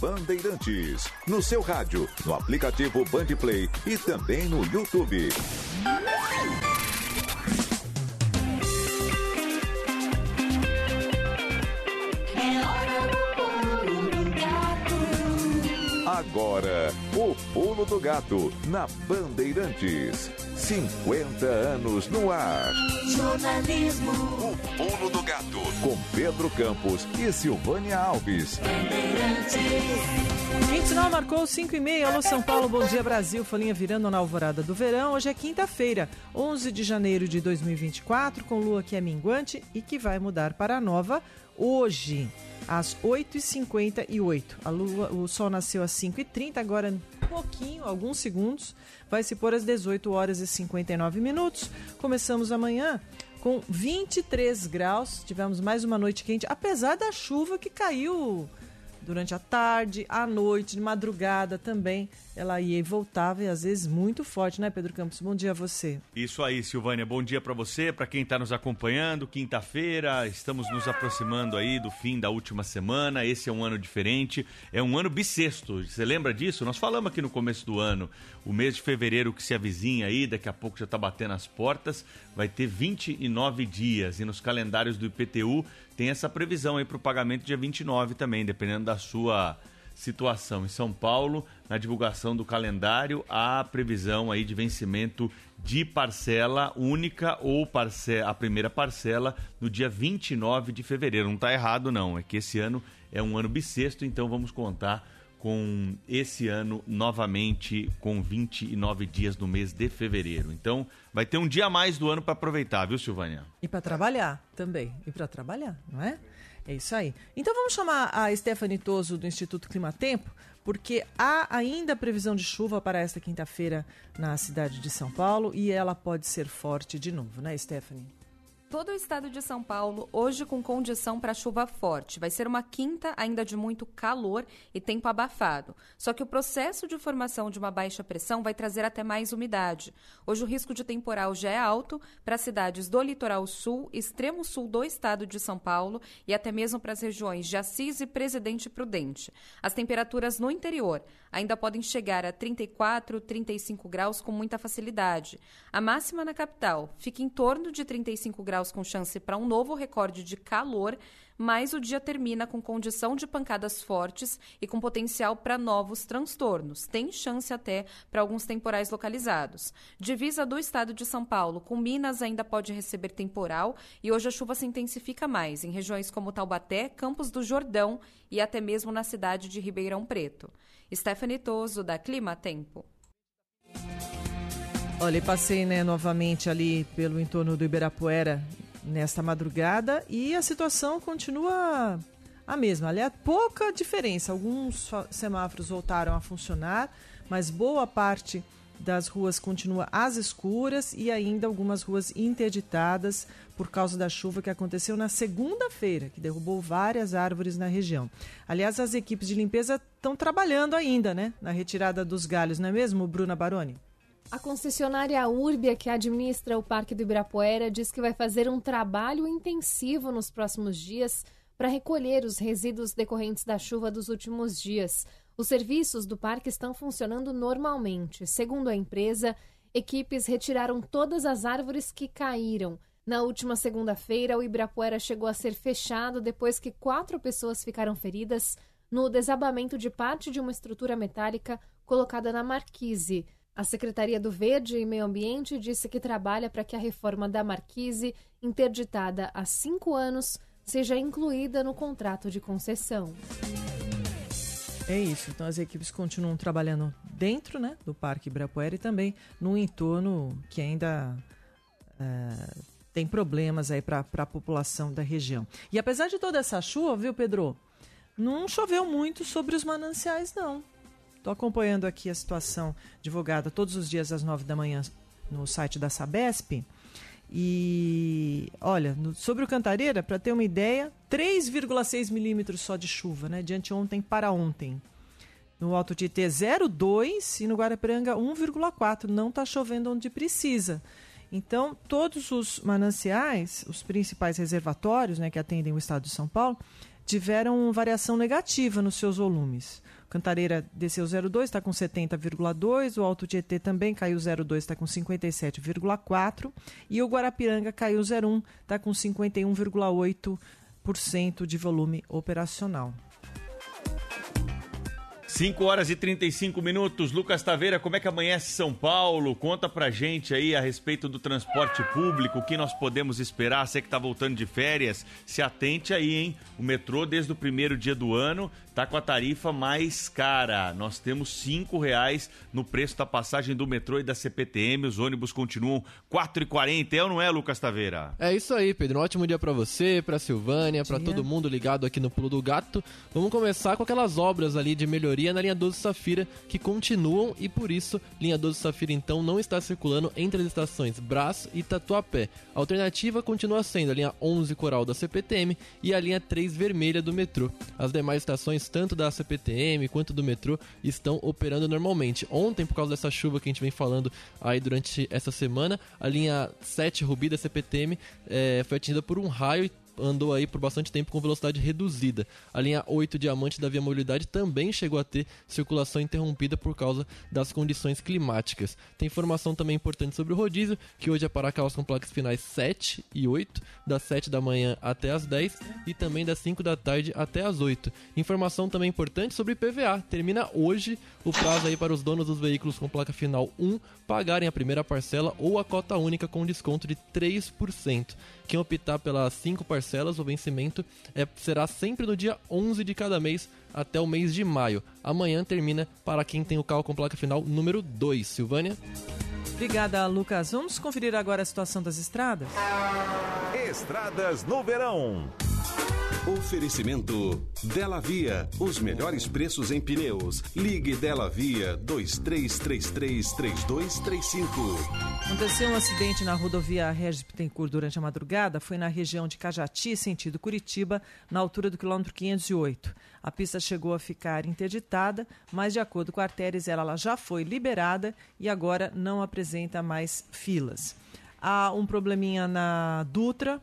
Bandeirantes. No seu rádio, no aplicativo Bandplay e também no YouTube. Agora, o pulo do gato na Bandeirantes. 50 anos no ar. Jornalismo. O pulo do gato com Pedro Campos e Silvânia Alves. Bandeirantes. 29 marcou 5 e meia. Alô São Paulo, bom dia Brasil. Folhinha virando na alvorada do verão. Hoje é quinta-feira, 11 de janeiro de 2024, com lua que é minguante e que vai mudar para nova hoje, às 8h58. A lua, o sol nasceu às 5h30, agora um pouquinho, alguns segundos, vai se pôr às 18 horas e 59 minutos. Começamos amanhã com 23 graus. Tivemos mais uma noite quente, apesar da chuva que caiu durante a tarde, à noite, de madrugada também. Ela ia e voltava e às vezes muito forte, né, Pedro Campos? Bom dia a você. Isso aí, Silvânia. Bom dia para você, para quem está nos acompanhando. Quinta-feira, estamos nos aproximando aí do fim da última semana. Esse é um ano diferente, é um ano bissexto. Você lembra disso? Nós falamos aqui no começo do ano, o mês de fevereiro que se avizinha aí, daqui a pouco já está batendo as portas, vai ter 29 dias e nos calendários do IPTU tem essa previsão aí para o pagamento dia 29 também, dependendo da sua situação. Em São Paulo, na divulgação do calendário, há previsão aí de vencimento de parcela única ou parce a primeira parcela no dia 29 de fevereiro. Não está errado não, é que esse ano é um ano bissexto, então vamos contar com esse ano novamente com 29 dias no mês de fevereiro. Então, vai ter um dia a mais do ano para aproveitar, viu, Silvânia? E para trabalhar também. E para trabalhar, não é? É isso aí. Então vamos chamar a Stephanie Toso do Instituto Climatempo, porque há ainda previsão de chuva para esta quinta-feira na cidade de São Paulo e ela pode ser forte de novo, né, Stephanie? Todo o estado de São Paulo hoje com condição para chuva forte. Vai ser uma quinta ainda de muito calor e tempo abafado. Só que o processo de formação de uma baixa pressão vai trazer até mais umidade. Hoje o risco de temporal já é alto para cidades do litoral sul, extremo sul do estado de São Paulo e até mesmo para as regiões de Assis e Presidente Prudente. As temperaturas no interior ainda podem chegar a 34, 35 graus com muita facilidade. A máxima na capital fica em torno de 35 graus graus com chance para um novo recorde de calor, mas o dia termina com condição de pancadas fortes e com potencial para novos transtornos. Tem chance até para alguns temporais localizados. Divisa do estado de São Paulo com Minas ainda pode receber temporal e hoje a chuva se intensifica mais em regiões como Taubaté, Campos do Jordão e até mesmo na cidade de Ribeirão Preto. Stephanie Toso, da Clima Tempo. Olha, passei né, novamente ali pelo entorno do Ibirapuera nesta madrugada e a situação continua a mesma. Aliás, pouca diferença. Alguns semáforos voltaram a funcionar, mas boa parte das ruas continua às escuras e ainda algumas ruas interditadas por causa da chuva que aconteceu na segunda-feira, que derrubou várias árvores na região. Aliás, as equipes de limpeza estão trabalhando ainda, né, na retirada dos galhos, não é mesmo, Bruna Baroni? A concessionária Urbia, que administra o Parque do Ibirapuera, diz que vai fazer um trabalho intensivo nos próximos dias para recolher os resíduos decorrentes da chuva dos últimos dias. Os serviços do parque estão funcionando normalmente. Segundo a empresa, equipes retiraram todas as árvores que caíram. Na última segunda-feira, o Ibirapuera chegou a ser fechado depois que quatro pessoas ficaram feridas no desabamento de parte de uma estrutura metálica colocada na marquise. A Secretaria do Verde e Meio Ambiente disse que trabalha para que a reforma da Marquise, interditada há cinco anos, seja incluída no contrato de concessão. É isso. Então as equipes continuam trabalhando dentro né, do Parque Ibirapuera e também no entorno que ainda é, tem problemas aí para a população da região. E apesar de toda essa chuva, viu, Pedro? Não choveu muito sobre os mananciais, não. Estou acompanhando aqui a situação divulgada todos os dias às nove da manhã no site da Sabesp. E olha, no, sobre o Cantareira, para ter uma ideia, 3,6 milímetros só de chuva, né? De anteontem para ontem. No Alto Tietê 0,2 e no Guarapiranga 1,4. Não está chovendo onde precisa. Então, todos os mananciais, os principais reservatórios né, que atendem o estado de São Paulo, tiveram variação negativa nos seus volumes. Cantareira desceu 0,2, está com 70,2. O Alto Tietê também caiu 0,2, está com 57,4. E o Guarapiranga caiu 0,1, está com 51,8% de volume operacional. 5 horas e 35 minutos. Lucas Taveira, como é que amanhece São Paulo? Conta pra gente aí a respeito do transporte público, o que nós podemos esperar. Você que tá voltando de férias, se atente aí, hein? O metrô, desde o primeiro dia do ano, tá com a tarifa mais cara. Nós temos cinco reais no preço da passagem do metrô e da CPTM. Os ônibus continuam 4,40. É ou não é, Lucas Taveira? É isso aí, Pedro. Um ótimo dia para você, pra Silvânia, para todo mundo ligado aqui no Pulo do Gato. Vamos começar com aquelas obras ali de melhoria na linha 12 Safira que continuam e por isso linha 12 Safira então não está circulando entre as estações Brás e Tatuapé. A alternativa continua sendo a linha 11 Coral da CPTM e a linha 3 Vermelha do metrô. As demais estações, tanto da CPTM quanto do metrô, estão operando normalmente. Ontem, por causa dessa chuva que a gente vem falando aí durante essa semana, a linha 7 Rubi da CPTM é, foi atingida por um raio e andou aí por bastante tempo com velocidade reduzida. A linha 8 Diamante da Via Mobilidade também chegou a ter circulação interrompida por causa das condições climáticas. Tem informação também importante sobre o rodízio, que hoje é para carros com placas finais 7 e 8, das 7 da manhã até as 10 e também das 5 da tarde até as 8. Informação também importante sobre PVA. Termina hoje o prazo aí para os donos dos veículos com placa final 1 pagarem a primeira parcela ou a cota única com desconto de 3%. Quem optar pelas 5 parcelas, o vencimento é, será sempre no dia 11 de cada mês até o mês de maio. Amanhã termina para quem tem o carro com placa final número 2. Silvânia? Obrigada, Lucas. Vamos conferir agora a situação das estradas? Estradas no verão. Oferecimento Dela Via, os melhores preços em pneus. Ligue Dela Via 23333235. Aconteceu um acidente na rodovia Regis Bittencourt durante a madrugada. Foi na região de Cajati, sentido Curitiba, na altura do quilômetro 508. A pista chegou a ficar interditada, mas de acordo com a artérias, ela já foi liberada e agora não apresenta mais filas. Há um probleminha na Dutra,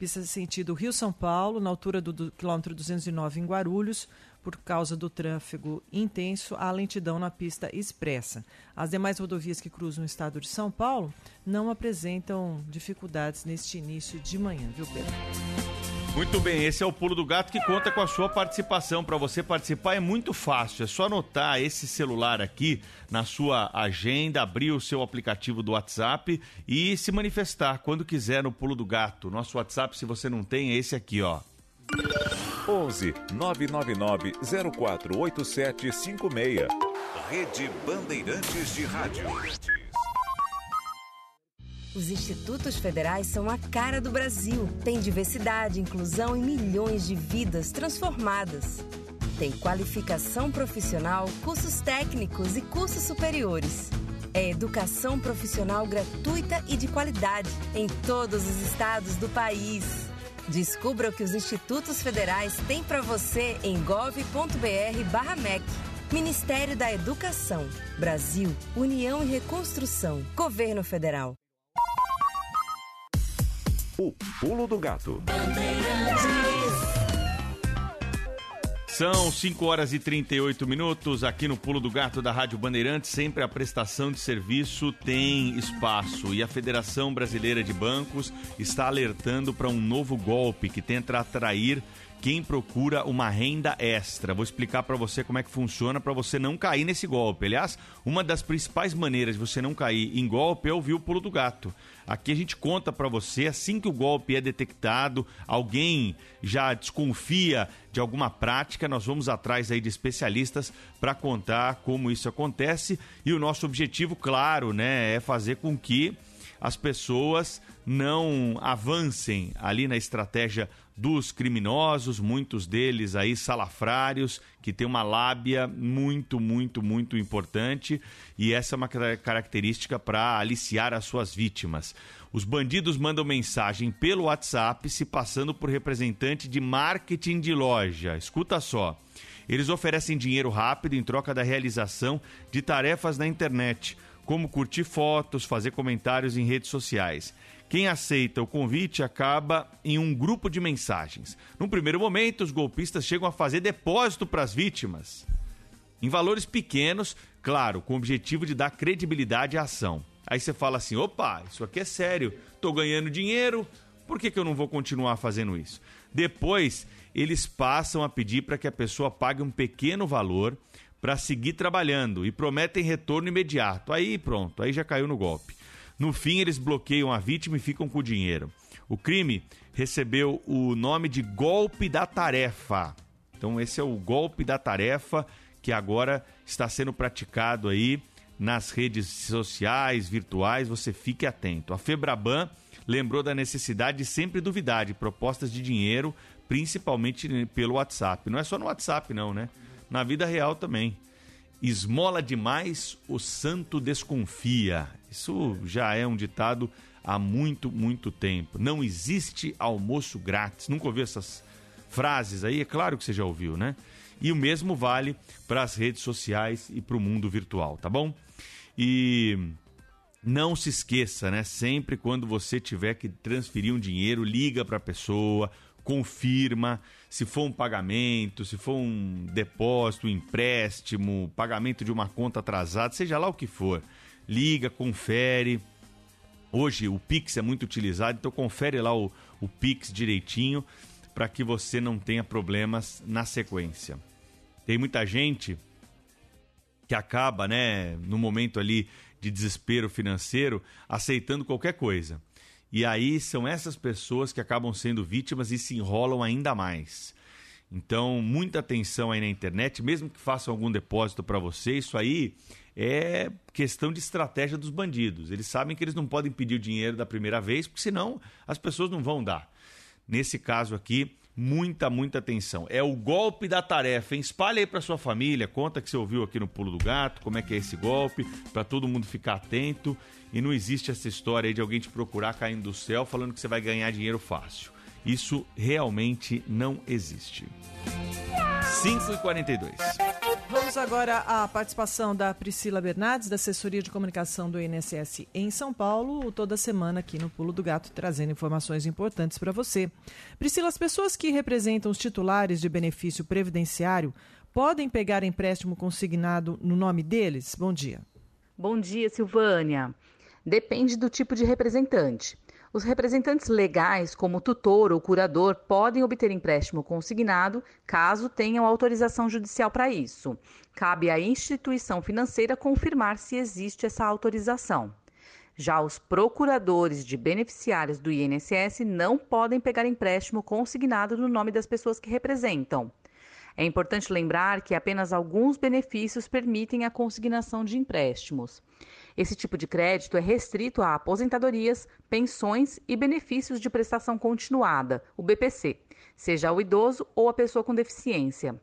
pista sentido Rio-São Paulo, na altura do, do quilômetro 209 em Guarulhos, por causa do tráfego intenso, há lentidão na pista expressa. As demais rodovias que cruzam o estado de São Paulo não apresentam dificuldades neste início de manhã, viu, Pedro? Muito bem, esse é o Pulo do Gato que conta com a sua participação. Para você participar é muito fácil, é só anotar esse celular aqui na sua agenda, abrir o seu aplicativo do WhatsApp e se manifestar quando quiser no Pulo do Gato. Nosso WhatsApp, se você não tem, é esse aqui, ó. 11 999 048756. Rede Bandeirantes de Rádio. Os institutos federais são a cara do Brasil. Tem diversidade, inclusão e milhões de vidas transformadas. Tem qualificação profissional, cursos técnicos e cursos superiores. É educação profissional gratuita e de qualidade em todos os estados do país. Descubra o que os institutos federais têm para você em gov.br/mec. Ministério da Educação, Brasil, União e Reconstrução, Governo Federal. O Pulo do Gato. São 5 horas e 38 minutos aqui no Pulo do Gato da Rádio Bandeirantes. Sempre a prestação de serviço tem espaço e a Federação Brasileira de Bancos está alertando para um novo golpe que tenta atrair quem procura uma renda extra. Vou explicar para você como é que funciona para você não cair nesse golpe. Aliás, uma das principais maneiras de você não cair em golpe é ouvir o pulo do gato. Aqui a gente conta para você assim que o golpe é detectado, alguém já desconfia de alguma prática, nós vamos atrás aí de especialistas para contar como isso acontece e o nosso objetivo, claro, né, é fazer com que as pessoas não avancem ali na estratégia dos criminosos, muitos deles aí salafrários, que tem uma lábia muito, muito, muito importante e essa é uma característica para aliciar as suas vítimas. Os bandidos mandam mensagem pelo WhatsApp se passando por representante de marketing de loja. Escuta só. Eles oferecem dinheiro rápido em troca da realização de tarefas na internet, como curtir fotos, fazer comentários em redes sociais. Quem aceita o convite acaba em um grupo de mensagens. Num primeiro momento, os golpistas chegam a fazer depósito para as vítimas. Em valores pequenos, claro, com o objetivo de dar credibilidade à ação. Aí você fala assim: opa, isso aqui é sério, estou ganhando dinheiro, por que, que eu não vou continuar fazendo isso? Depois, eles passam a pedir para que a pessoa pague um pequeno valor para seguir trabalhando e prometem retorno imediato. Aí pronto, aí já caiu no golpe. No fim, eles bloqueiam a vítima e ficam com o dinheiro. O crime recebeu o nome de golpe da tarefa. Então, esse é o golpe da tarefa que agora está sendo praticado aí nas redes sociais, virtuais. Você fique atento. A Febraban lembrou da necessidade de sempre duvidar de propostas de dinheiro, principalmente pelo WhatsApp. Não é só no WhatsApp, não, né? Na vida real também. Esmola demais, o santo desconfia. Isso já é um ditado há muito, muito tempo. Não existe almoço grátis. Nunca ouviu essas frases aí? É claro que você já ouviu, né? E o mesmo vale para as redes sociais e para o mundo virtual, tá bom? E não se esqueça, né? Sempre quando você tiver que transferir um dinheiro, liga para a pessoa, confirma se for um pagamento, se for um depósito, um empréstimo, pagamento de uma conta atrasada, seja lá o que for. Liga, confere. Hoje o Pix é muito utilizado, então confere lá o, o Pix direitinho para que você não tenha problemas na sequência. Tem muita gente que acaba, né, no momento ali de desespero financeiro, aceitando qualquer coisa. E aí são essas pessoas que acabam sendo vítimas e se enrolam ainda mais. Então, muita atenção aí na internet, mesmo que façam algum depósito para você, isso aí é questão de estratégia dos bandidos. Eles sabem que eles não podem pedir o dinheiro da primeira vez, porque senão as pessoas não vão dar. Nesse caso aqui, muita, muita atenção. É o golpe da tarefa. Hein? Espalhe aí para sua família, conta que você ouviu aqui no Pulo do Gato, como é que é esse golpe, para todo mundo ficar atento. E não existe essa história aí de alguém te procurar caindo do céu falando que você vai ganhar dinheiro fácil. Isso realmente não existe. 5 e 42 Vamos agora à participação da Priscila Bernardes, da assessoria de comunicação do INSS em São Paulo, toda semana aqui no Pulo do Gato, trazendo informações importantes para você. Priscila, as pessoas que representam os titulares de benefício previdenciário podem pegar empréstimo consignado no nome deles? Bom dia. Bom dia, Silvânia. Depende do tipo de representante. Os representantes legais, como tutor ou curador, podem obter empréstimo consignado caso tenham autorização judicial para isso. Cabe à instituição financeira confirmar se existe essa autorização. Já os procuradores de beneficiários do INSS não podem pegar empréstimo consignado no nome das pessoas que representam. É importante lembrar que apenas alguns benefícios permitem a consignação de empréstimos. Esse tipo de crédito é restrito a aposentadorias, pensões e benefícios de prestação continuada, o BPC, seja o idoso ou a pessoa com deficiência.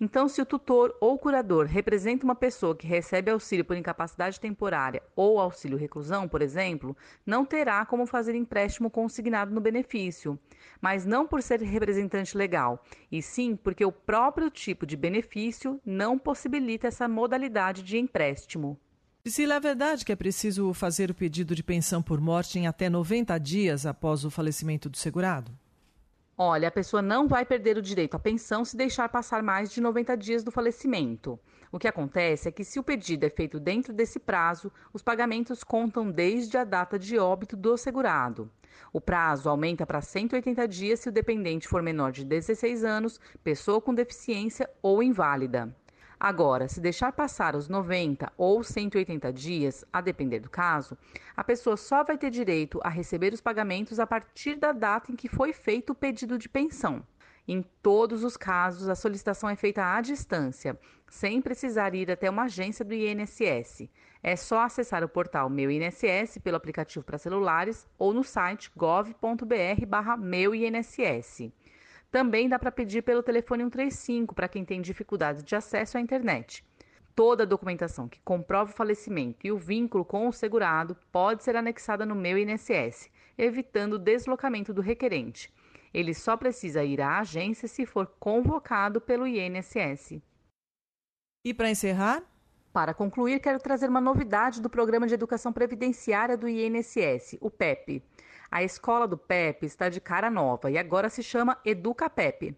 Então, se o tutor ou curador representa uma pessoa que recebe auxílio por incapacidade temporária ou auxílio reclusão, por exemplo, não terá como fazer empréstimo consignado no benefício, mas não por ser representante legal, e sim porque o próprio tipo de benefício não possibilita essa modalidade de empréstimo. Priscila, é verdade que é preciso fazer o pedido de pensão por morte em até 90 dias após o falecimento do segurado? Olha, a pessoa não vai perder o direito à pensão se deixar passar mais de 90 dias do falecimento. O que acontece é que, se o pedido é feito dentro desse prazo, os pagamentos contam desde a data de óbito do segurado. O prazo aumenta para 180 dias se o dependente for menor de 16 anos, pessoa com deficiência ou inválida. Agora, se deixar passar os 90 ou 180 dias, a depender do caso, a pessoa só vai ter direito a receber os pagamentos a partir da data em que foi feito o pedido de pensão. Em todos os casos, a solicitação é feita à distância, sem precisar ir até uma agência do INSS. É só acessar o portal Meu INSS pelo aplicativo para celulares ou no site gov.br/meuinss. Também dá para pedir pelo telefone 135 para quem tem dificuldades de acesso à internet. Toda a documentação que comprova o falecimento e o vínculo com o segurado pode ser anexada no meu INSS, evitando o deslocamento do requerente. Ele só precisa ir à agência se for convocado pelo INSS. E para encerrar? Para concluir, quero trazer uma novidade do Programa de Educação Previdenciária do INSS, o PEP. A escola do PEP está de cara nova e agora se chama EducaPEP.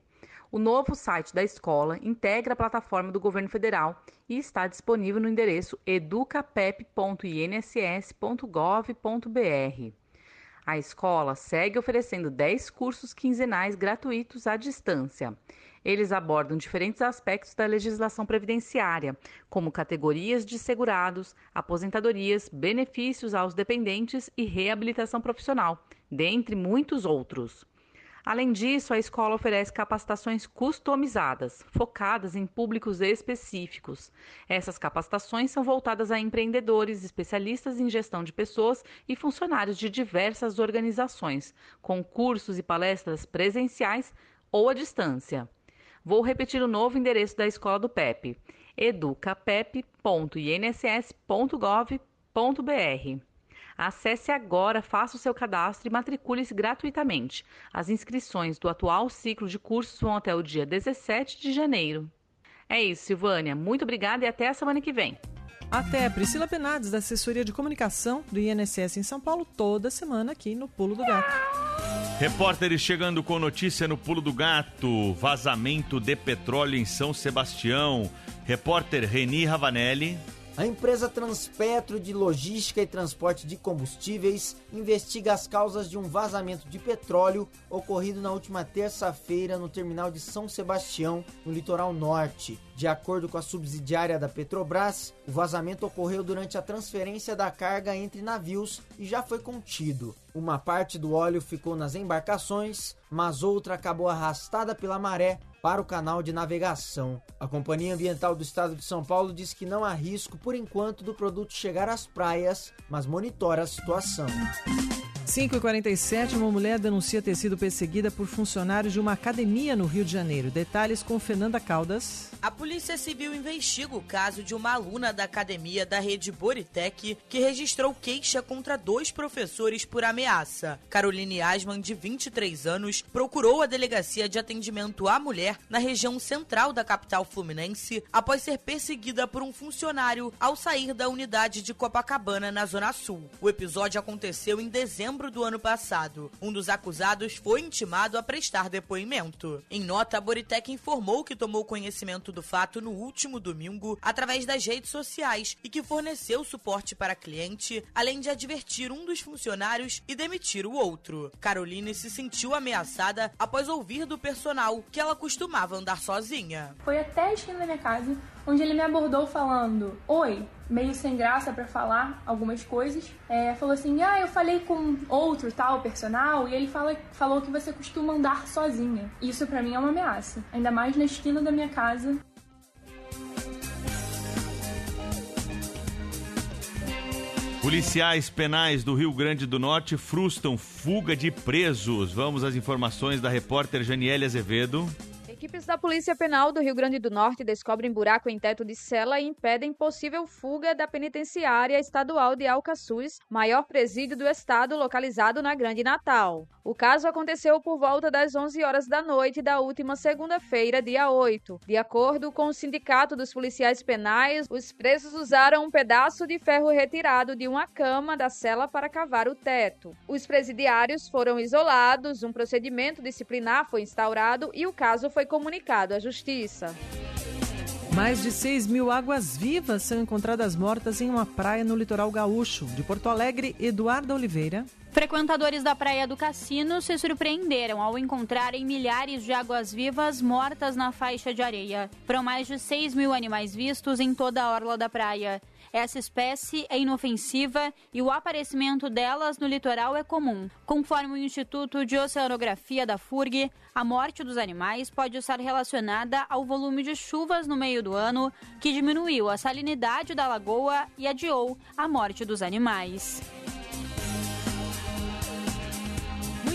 O novo site da escola integra a plataforma do governo federal e está disponível no endereço educapep.inss.gov.br. A escola segue oferecendo 10 cursos quinzenais gratuitos à distância. Eles abordam diferentes aspectos da legislação previdenciária, como categorias de segurados, aposentadorias, benefícios aos dependentes e reabilitação profissional, dentre muitos outros. Além disso, a escola oferece capacitações customizadas, focadas em públicos específicos. Essas capacitações são voltadas a empreendedores, especialistas em gestão de pessoas e funcionários de diversas organizações, com cursos e palestras presenciais ou à distância. Vou repetir o novo endereço da escola do PEP: educapep.inss.gov.br. Acesse agora, faça o seu cadastro e matricule-se gratuitamente. As inscrições do atual ciclo de cursos vão até o dia 17 de janeiro. É isso, Silvânia. Muito obrigada e até a semana que vem. Até Priscila Penades, da assessoria de comunicação do INSS em São Paulo, toda semana aqui no Pulo do Gato. Repórteres chegando com notícia no Pulo do Gato. Vazamento de petróleo em São Sebastião. Repórter Reni Ravanelli. A empresa Transpetro de Logística e Transporte de Combustíveis investiga as causas de um vazamento de petróleo ocorrido na última terça-feira no terminal de São Sebastião, no litoral norte. De acordo com a subsidiária da Petrobras, o vazamento ocorreu durante a transferência da carga entre navios e já foi contido. Uma parte do óleo ficou nas embarcações, mas outra acabou arrastada pela maré para o canal de navegação. A Companhia Ambiental do Estado de São Paulo diz que não há risco por enquanto do produto chegar às praias, mas monitora a situação. 5h47, uma mulher denuncia ter sido perseguida por funcionários de uma academia no Rio de Janeiro. Detalhes com Fernanda Caldas. A Polícia Civil investiga o caso de uma aluna da academia da rede Boritec que registrou queixa contra dois professores por ameaça. Caroline Asman, de 23 anos, procurou a delegacia de atendimento à mulher na região central da capital fluminense após ser perseguida por um funcionário ao sair da unidade de Copacabana, na Zona Sul. O episódio aconteceu em dezembro do ano passado. Um dos acusados foi intimado a prestar depoimento. Em nota, a Boritec informou que tomou conhecimento do fato no último domingo através das redes sociais e que forneceu suporte para cliente, além de advertir um dos funcionários e demitir o outro. Caroline se sentiu ameaçada após ouvir do personal que ela costumava andar sozinha. Foi até a esquina da minha casa onde ele me abordou falando: Oi, meio sem graça para falar algumas coisas. É, falou assim: Ah, eu falei com outro tal personal e ele fala, falou que você costuma andar sozinha. Isso para mim é uma ameaça, ainda mais na esquina da minha casa. Policiais penais do Rio Grande do Norte frustram fuga de presos. Vamos às informações da repórter Janiele Azevedo. Equipes da Polícia Penal do Rio Grande do Norte descobrem buraco em teto de cela e impedem possível fuga da penitenciária estadual de Alcaçuz, maior presídio do estado localizado na Grande Natal. O caso aconteceu por volta das 11 horas da noite da última segunda-feira, dia 8. De acordo com o Sindicato dos Policiais Penais, os presos usaram um pedaço de ferro retirado de uma cama da cela para cavar o teto. Os presidiários foram isolados, um procedimento disciplinar foi instaurado e o caso foi comunicado à Justiça. Mais de 6 mil águas-vivas são encontradas mortas em uma praia no litoral gaúcho. De Porto Alegre, Eduardo Oliveira. Frequentadores da Praia do Cassino se surpreenderam ao encontrarem milhares de águas-vivas mortas na faixa de areia. Foram mais de 6 mil animais vistos em toda a orla da praia. Essa espécie é inofensiva e o aparecimento delas no litoral é comum. Conforme o Instituto de Oceanografia da FURG, a morte dos animais pode estar relacionada ao volume de chuvas no meio do ano, que diminuiu a salinidade da lagoa e adiou a morte dos animais.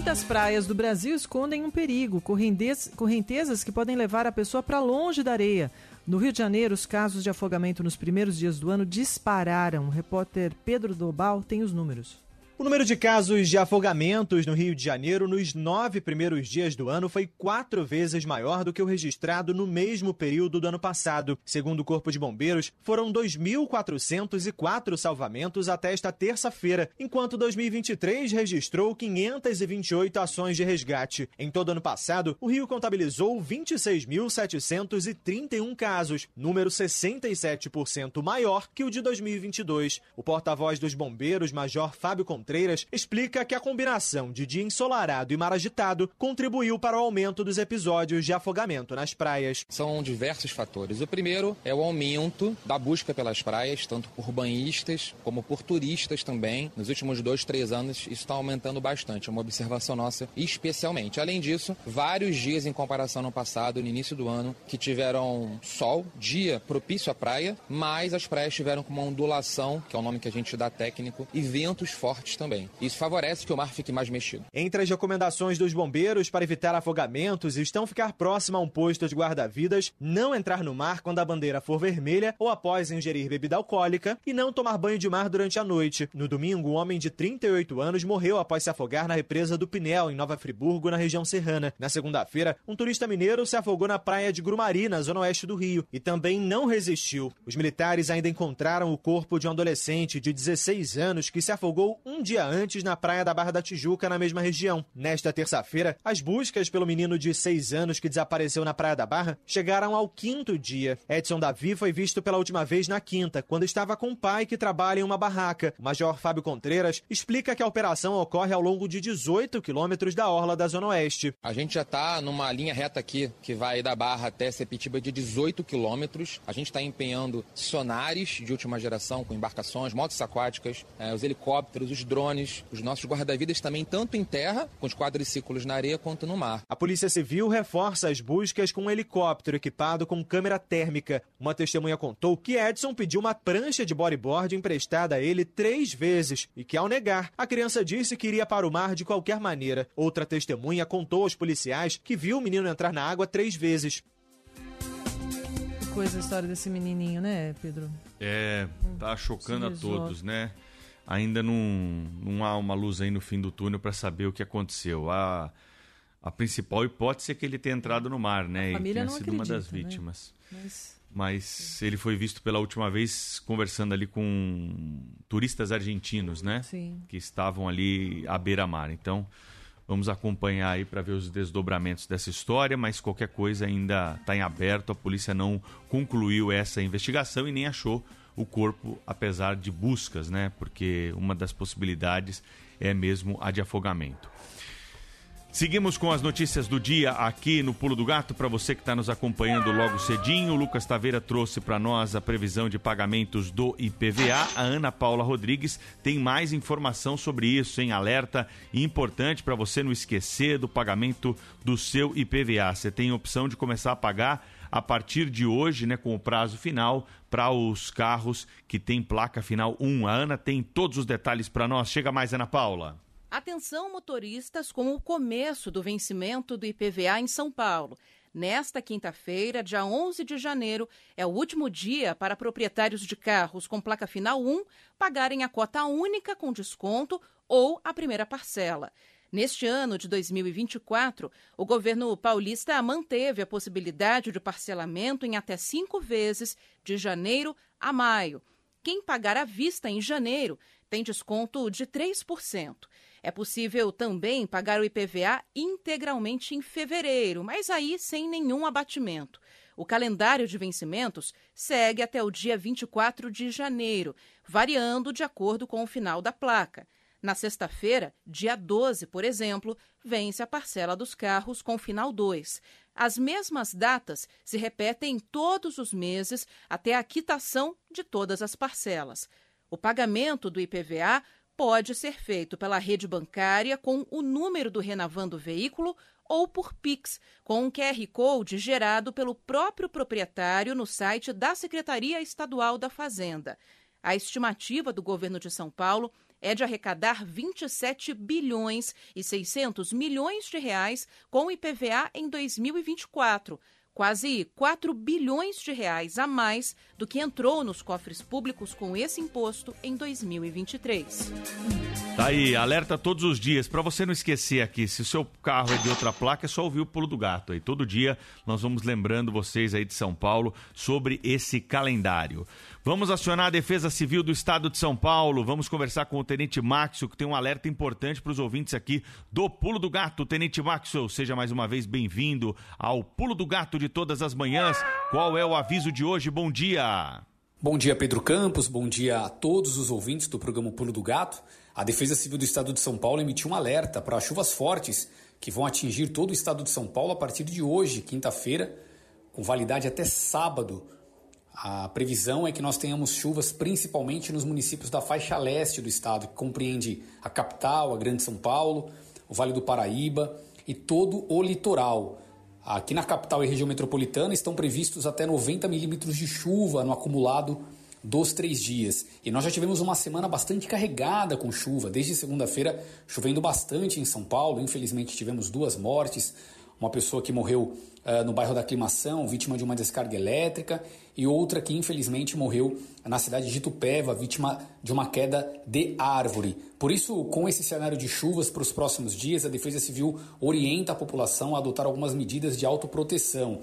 Muitas praias do Brasil escondem um perigo, correntezas que podem levar a pessoa para longe da areia. No Rio de Janeiro, os casos de afogamento nos primeiros dias do ano dispararam. O repórter Pedro Dobal tem os números. O número de casos de afogamentos no Rio de Janeiro nos nove primeiros dias do ano foi quatro vezes maior do que o registrado no mesmo período do ano passado. Segundo o Corpo de Bombeiros, foram 2.404 salvamentos até esta terça-feira, enquanto 2023 registrou 528 ações de resgate. Em todo ano passado, o Rio contabilizou 26.731 casos, número 67% maior que o de 2022. O porta-voz dos bombeiros, Major Fábio Contreras, Explica que a combinação de dia ensolarado e mar agitado contribuiu para o aumento dos episódios de afogamento nas praias. São diversos fatores. O primeiro é o aumento da busca pelas praias, tanto por banhistas como por turistas também. Nos últimos dois, três anos, isso está aumentando bastante. É uma observação nossa, especialmente. Além disso, vários dias em comparação no passado, no início do ano, que tiveram sol, dia propício à praia, mas as praias tiveram com uma ondulação, que é o nome que a gente dá técnico, e ventos fortes também. Isso favorece que o mar fique mais mexido. Entre as recomendações dos bombeiros para evitar afogamentos estão ficar próximo a um posto de guarda-vidas, não entrar no mar quando a bandeira for vermelha ou após ingerir bebida alcoólica e não tomar banho de mar durante a noite. No domingo, um homem de 38 anos morreu após se afogar na represa do Pinel, em Nova Friburgo, na região serrana. Na segunda-feira, um turista mineiro se afogou na praia de Grumari, na zona oeste do Rio, e também não resistiu. Os militares ainda encontraram o corpo de um adolescente de 16 anos que se afogou um dia dia antes na praia da Barra da Tijuca, na mesma região. Nesta terça-feira, as buscas pelo menino de seis anos que desapareceu na Praia da Barra chegaram ao quinto dia. Edson Davi foi visto pela última vez na quinta, quando estava com o pai que trabalha em uma barraca. O Major Fábio Contreiras explica que a operação ocorre ao longo de 18 quilômetros da orla da Zona Oeste. A gente já está numa linha reta aqui, que vai da Barra até Sepitiba de 18 quilômetros. A gente está empenhando sonares de última geração com embarcações, motos aquáticas, eh, os helicópteros, os drones os nossos guarda-vidas também, tanto em terra, com os quadriciclos na areia, quanto no mar. A Polícia Civil reforça as buscas com um helicóptero equipado com câmera térmica. Uma testemunha contou que Edson pediu uma prancha de bodyboard emprestada a ele três vezes e que, ao negar, a criança disse que iria para o mar de qualquer maneira. Outra testemunha contou aos policiais que viu o menino entrar na água três vezes. Que coisa a história desse menininho, né, Pedro? É, tá chocando a todos, né? Ainda não, não há uma luz aí no fim do túnel para saber o que aconteceu. A, a principal hipótese é que ele tenha entrado no mar, né? A família e tenha não sido acredita, uma das né? vítimas. Mas... Mas ele foi visto pela última vez conversando ali com turistas argentinos, né? Sim. Que estavam ali à beira-mar. Então, vamos acompanhar aí para ver os desdobramentos dessa história, mas qualquer coisa ainda está em aberto. A polícia não concluiu essa investigação e nem achou o corpo, apesar de buscas, né? Porque uma das possibilidades é mesmo a de afogamento. Seguimos com as notícias do dia aqui no Pulo do Gato. Para você que está nos acompanhando logo cedinho, o Lucas Taveira trouxe para nós a previsão de pagamentos do IPVA. A Ana Paula Rodrigues tem mais informação sobre isso, em alerta importante para você não esquecer do pagamento do seu IPVA. Você tem a opção de começar a pagar a partir de hoje, né, com o prazo final para os carros que tem placa final 1. A Ana tem todos os detalhes para nós. Chega mais, Ana Paula. Atenção, motoristas, com o começo do vencimento do IPVA em São Paulo. Nesta quinta-feira, dia 11 de janeiro, é o último dia para proprietários de carros com placa final 1 pagarem a cota única com desconto ou a primeira parcela. Neste ano de 2024, o governo paulista manteve a possibilidade de parcelamento em até cinco vezes, de janeiro a maio. Quem pagar à vista em janeiro tem desconto de 3%. É possível também pagar o IPVA integralmente em fevereiro, mas aí sem nenhum abatimento. O calendário de vencimentos segue até o dia 24 de janeiro, variando de acordo com o final da placa. Na sexta-feira, dia 12, por exemplo, vence a parcela dos carros com final 2. As mesmas datas se repetem todos os meses até a quitação de todas as parcelas. O pagamento do IPVA pode ser feito pela rede bancária com o número do renovando veículo ou por Pix, com um QR Code gerado pelo próprio proprietário no site da Secretaria Estadual da Fazenda. A estimativa do governo de São Paulo é de arrecadar 27 bilhões e 600 milhões de reais com IPVA em 2024, quase 4 bilhões de reais a mais do que entrou nos cofres públicos com esse imposto em 2023. Tá aí, alerta todos os dias. Para você não esquecer aqui, se o seu carro é de outra placa, é só ouvir o Pulo do Gato. Aí todo dia nós vamos lembrando vocês aí de São Paulo sobre esse calendário. Vamos acionar a Defesa Civil do Estado de São Paulo. Vamos conversar com o Tenente Maxo, que tem um alerta importante para os ouvintes aqui do Pulo do Gato. Tenente Maxo, seja mais uma vez bem-vindo ao Pulo do Gato de todas as manhãs. Qual é o aviso de hoje? Bom dia. Bom dia, Pedro Campos. Bom dia a todos os ouvintes do programa Pulo do Gato. A Defesa Civil do Estado de São Paulo emitiu um alerta para chuvas fortes que vão atingir todo o estado de São Paulo a partir de hoje, quinta-feira, com validade até sábado. A previsão é que nós tenhamos chuvas principalmente nos municípios da faixa leste do estado, que compreende a capital, a Grande São Paulo, o Vale do Paraíba e todo o litoral. Aqui na capital e região metropolitana estão previstos até 90 milímetros de chuva no acumulado dos três dias. E nós já tivemos uma semana bastante carregada com chuva, desde segunda-feira chovendo bastante em São Paulo. Infelizmente tivemos duas mortes, uma pessoa que morreu uh, no bairro da Aclimação, vítima de uma descarga elétrica, e outra que infelizmente morreu na cidade de Tupéva, vítima de uma queda de árvore. Por isso, com esse cenário de chuvas para os próximos dias, a Defesa Civil orienta a população a adotar algumas medidas de autoproteção.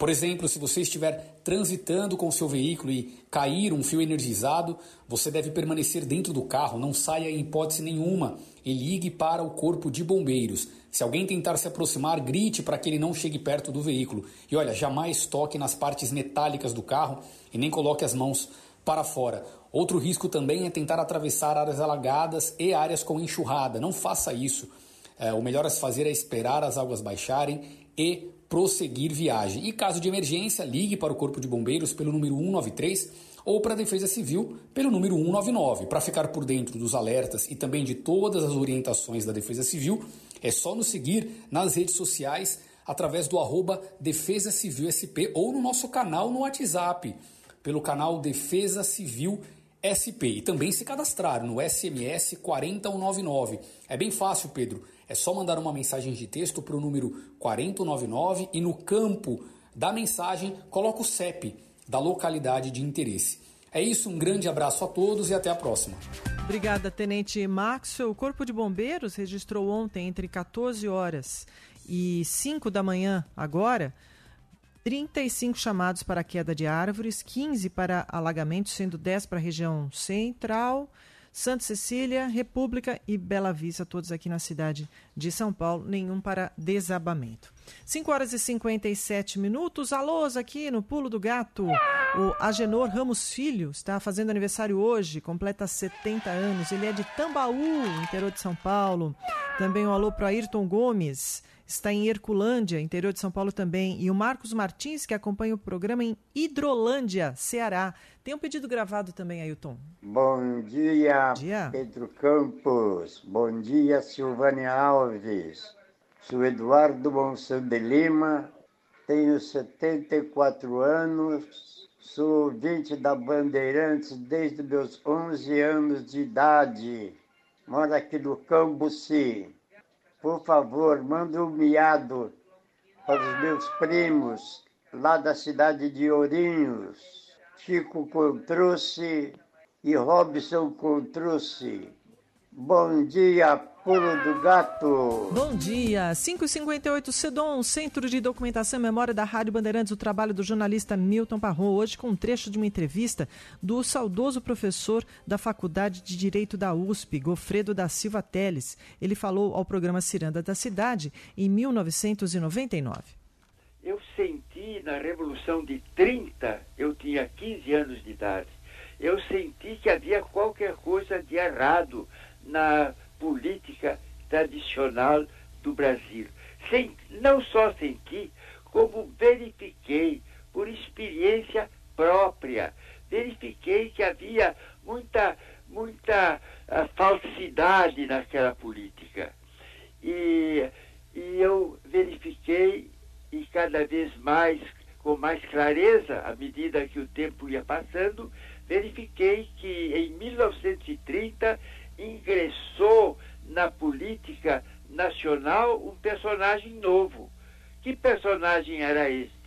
Por exemplo, se você estiver transitando com seu veículo e cair um fio energizado, você deve permanecer dentro do carro, não saia em hipótese nenhuma e ligue para o corpo de bombeiros. Se alguém tentar se aproximar, grite para que ele não chegue perto do veículo. E olha, jamais toque nas partes metálicas do carro e nem coloque as mãos para fora. Outro risco também é tentar atravessar áreas alagadas e áreas com enxurrada. Não faça isso. É, o melhor a se fazer é esperar as águas baixarem e prosseguir viagem. E caso de emergência, ligue para o Corpo de Bombeiros pelo número 193 ou para a Defesa Civil pelo número 199. Para ficar por dentro dos alertas e também de todas as orientações da Defesa Civil, é só nos seguir nas redes sociais através do arroba Defesa Civil SP ou no nosso canal no WhatsApp, pelo canal Defesa Civil SP. E também se cadastrar no SMS 4199. É bem fácil, Pedro. É só mandar uma mensagem de texto para o número 4099 e no campo da mensagem coloca o CEP da localidade de interesse. É isso, um grande abraço a todos e até a próxima. Obrigada, Tenente Max. O Corpo de Bombeiros registrou ontem, entre 14 horas e 5 da manhã, agora, 35 chamados para queda de árvores, 15 para alagamentos, sendo 10 para a região central Santa Cecília, República e Bela Vista, todos aqui na cidade de São Paulo, nenhum para desabamento. 5 horas e 57 minutos. Alôs aqui no Pulo do Gato. O Agenor Ramos Filho está fazendo aniversário hoje, completa 70 anos. Ele é de Tambaú, interior de São Paulo. Também um alô para Ayrton Gomes está em Herculândia, interior de São Paulo também. E o Marcos Martins, que acompanha o programa em Hidrolândia, Ceará. Tem um pedido gravado também, Ailton. Bom dia, dia, Pedro Campos. Bom dia, Silvânia Alves. Sou Eduardo Monção de Lima, tenho 74 anos, sou ouvinte da Bandeirantes desde meus 11 anos de idade. Moro aqui no Cambuci. Por favor, manda um miado para os meus primos lá da cidade de Ourinhos. Chico Contruce e Robson Contruce. Bom dia, Pulo do Gato. Bom dia. 558 Sedon, Centro de Documentação e Memória da Rádio Bandeirantes, o trabalho do jornalista Milton Parron, hoje com um trecho de uma entrevista do saudoso professor da Faculdade de Direito da USP, Gofredo da Silva Teles. Ele falou ao programa Ciranda da Cidade em 1999. Eu senti na Revolução de 30, eu tinha 15 anos de idade, eu senti que havia qualquer coisa de errado na política tradicional do Brasil. Sem, não só senti, como verifiquei por experiência própria. Verifiquei que havia muita, muita uh, falsidade naquela política. E, e eu verifiquei, e cada vez mais, com mais clareza, à medida que o tempo ia passando, verifiquei que em 1930 ingressou na política nacional um personagem novo. Que personagem era este?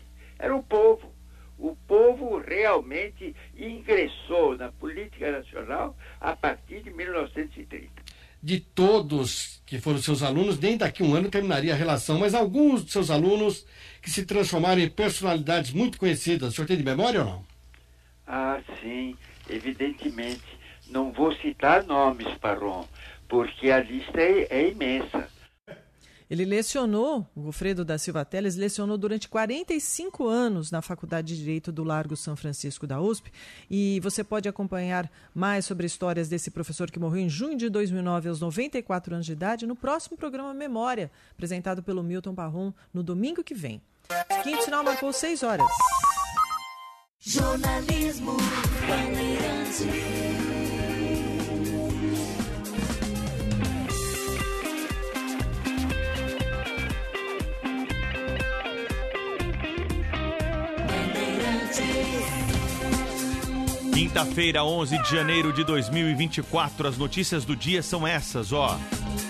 era o povo. O povo realmente ingressou na política nacional a partir de 1930. De todos que foram seus alunos, nem daqui a um ano terminaria a relação, mas alguns de seus alunos que se transformaram em personalidades muito conhecidas, o senhor tem de memória ou não? Ah, sim, evidentemente. Não vou citar nomes, Paron, porque a lista é, é imensa. Ele lecionou, o Gofredo da Silva Teles lecionou durante 45 anos na Faculdade de Direito do Largo São Francisco da USP. E você pode acompanhar mais sobre histórias desse professor que morreu em junho de 2009, aos 94 anos de idade, no próximo programa Memória, apresentado pelo Milton Parron no domingo que vem. Quinto sinal marcou 6 horas. Jornalismo Quinta-feira, 11 de janeiro de 2024. As notícias do dia são essas, ó.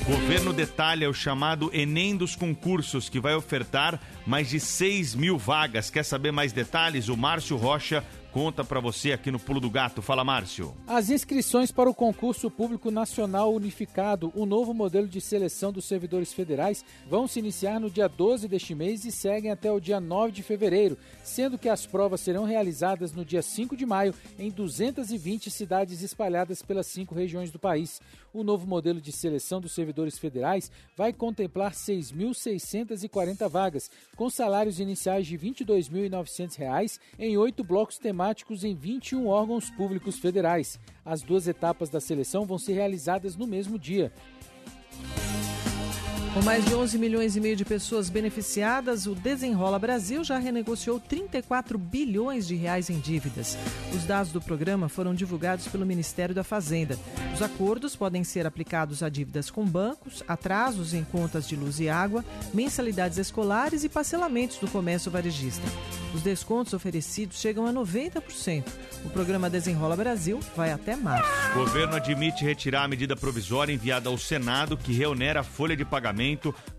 Governo detalha o chamado Enem dos concursos, que vai ofertar mais de 6 mil vagas. Quer saber mais detalhes? O Márcio Rocha conta para você aqui no Pulo do Gato. Fala, Márcio. As inscrições para o concurso público nacional unificado, o novo modelo de seleção dos servidores federais, vão se iniciar no dia 12 deste mês e seguem até o dia 9 de fevereiro, sendo que as provas serão realizadas no dia 5 de maio em 220 cidades espalhadas pelas cinco regiões do país. O novo modelo de seleção dos servidores federais vai contemplar 6.640 vagas, com salários iniciais de R$ 22.900 em oito blocos temáticos em 21 órgãos públicos federais. As duas etapas da seleção vão ser realizadas no mesmo dia. Com mais de 11 milhões e meio de pessoas beneficiadas, o Desenrola Brasil já renegociou 34 bilhões de reais em dívidas. Os dados do programa foram divulgados pelo Ministério da Fazenda. Os acordos podem ser aplicados a dívidas com bancos, atrasos em contas de luz e água, mensalidades escolares e parcelamentos do comércio varejista. Os descontos oferecidos chegam a 90%. O programa Desenrola Brasil vai até março. O governo admite retirar a medida provisória enviada ao Senado que reonera a folha de pagamento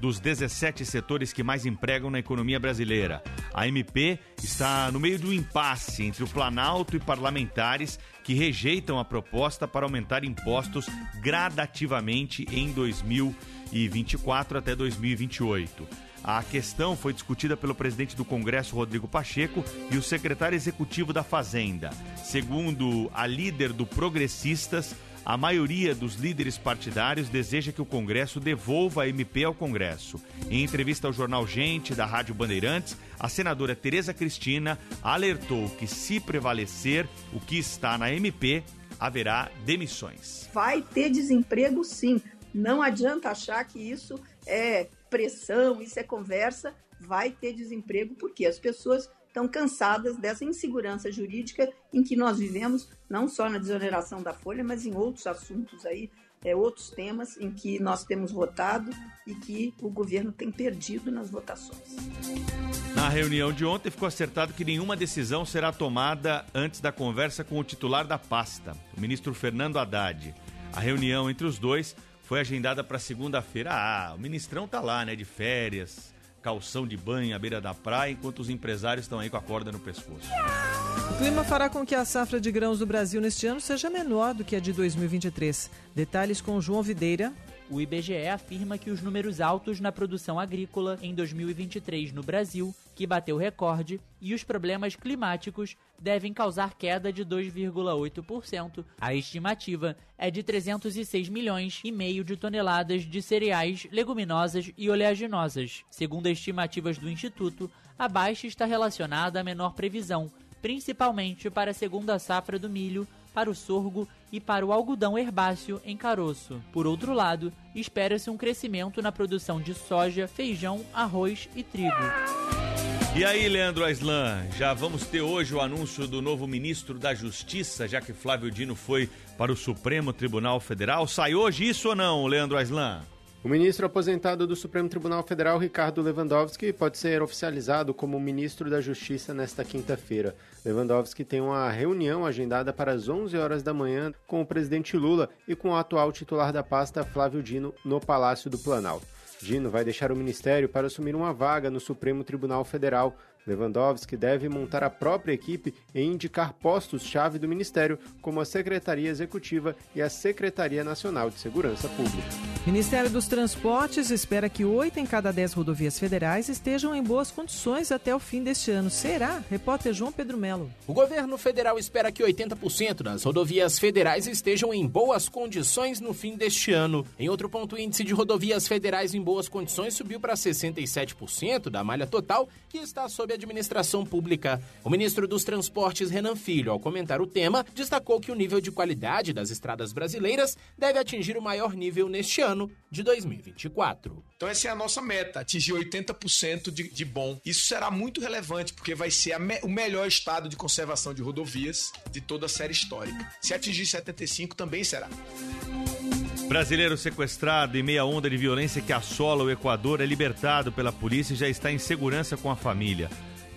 dos 17 setores que mais empregam na economia brasileira. A MP está no meio do impasse entre o Planalto e parlamentares que rejeitam a proposta para aumentar impostos gradativamente em 2024 até 2028. A questão foi discutida pelo presidente do Congresso, Rodrigo Pacheco, e o secretário executivo da Fazenda. Segundo a líder do Progressistas, a maioria dos líderes partidários deseja que o Congresso devolva a MP ao Congresso. Em entrevista ao jornal Gente, da Rádio Bandeirantes, a senadora Tereza Cristina alertou que, se prevalecer o que está na MP, haverá demissões. Vai ter desemprego, sim. Não adianta achar que isso é pressão, isso é conversa, vai ter desemprego, porque as pessoas estão cansadas dessa insegurança jurídica em que nós vivemos, não só na desoneração da folha, mas em outros assuntos aí, é, outros temas em que nós temos votado e que o governo tem perdido nas votações. Na reunião de ontem ficou acertado que nenhuma decisão será tomada antes da conversa com o titular da pasta, o ministro Fernando Haddad. A reunião entre os dois foi agendada para segunda-feira. Ah, o ministrão tá lá, né, de férias, calção de banho à beira da praia, enquanto os empresários estão aí com a corda no pescoço. O clima fará com que a safra de grãos do Brasil neste ano seja menor do que a de 2023. Detalhes com João Videira, o IBGE afirma que os números altos na produção agrícola em 2023 no Brasil, que bateu recorde, e os problemas climáticos devem causar queda de 2,8%. A estimativa é de 306 milhões e meio de toneladas de cereais, leguminosas e oleaginosas. Segundo estimativas do Instituto, a baixa está relacionada à menor previsão, principalmente para a segunda safra do milho, para o sorgo e para o algodão herbáceo em caroço. Por outro lado, espera-se um crescimento na produção de soja, feijão, arroz e trigo. E aí, Leandro Aislan, já vamos ter hoje o anúncio do novo ministro da Justiça, já que Flávio Dino foi para o Supremo Tribunal Federal. Sai hoje isso ou não, Leandro Aislan? O ministro aposentado do Supremo Tribunal Federal, Ricardo Lewandowski, pode ser oficializado como ministro da Justiça nesta quinta-feira. Lewandowski tem uma reunião agendada para as 11 horas da manhã com o presidente Lula e com o atual titular da pasta, Flávio Dino, no Palácio do Planalto. Dino vai deixar o ministério para assumir uma vaga no Supremo Tribunal Federal. Lewandowski deve montar a própria equipe e indicar postos-chave do Ministério, como a Secretaria Executiva e a Secretaria Nacional de Segurança Pública. Ministério dos Transportes espera que oito em cada dez rodovias federais estejam em boas condições até o fim deste ano. Será? Repórter João Pedro Melo. O governo federal espera que 80% das rodovias federais estejam em boas condições no fim deste ano. Em outro ponto, o índice de rodovias federais em boas condições subiu para 67% da malha total, que está sob administração pública. O ministro dos Transportes, Renan Filho, ao comentar o tema, destacou que o nível de qualidade das estradas brasileiras deve atingir o maior nível neste ano de 2024. Então essa é a nossa meta, atingir 80% de, de bom. Isso será muito relevante, porque vai ser me, o melhor estado de conservação de rodovias de toda a série histórica. Se atingir 75, também será. Brasileiro sequestrado em meia onda de violência que assola o Equador é libertado pela polícia e já está em segurança com a família.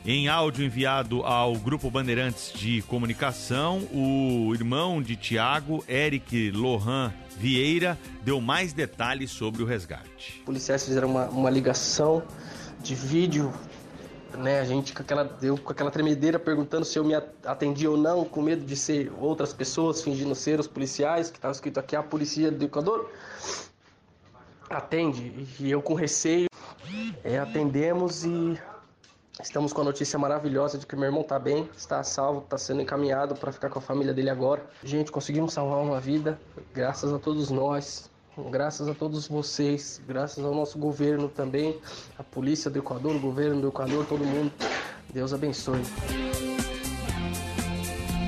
Em áudio enviado ao Grupo Bandeirantes de Comunicação, o irmão de Tiago, Eric Lohan Vieira, deu mais detalhes sobre o resgate. Policiais fizeram uma, uma ligação de vídeo né, a gente com aquela, eu com aquela tremedeira perguntando se eu me atendia ou não, com medo de ser outras pessoas fingindo ser os policiais, que estava escrito aqui a polícia do Equador. Atende, e eu com receio é, atendemos e estamos com a notícia maravilhosa de que meu irmão está bem, está salvo, está sendo encaminhado para ficar com a família dele agora. Gente, conseguimos salvar uma vida, graças a todos nós, graças a todos vocês, graças ao nosso governo também, a polícia do Equador, o governo do Equador, todo mundo. Deus abençoe.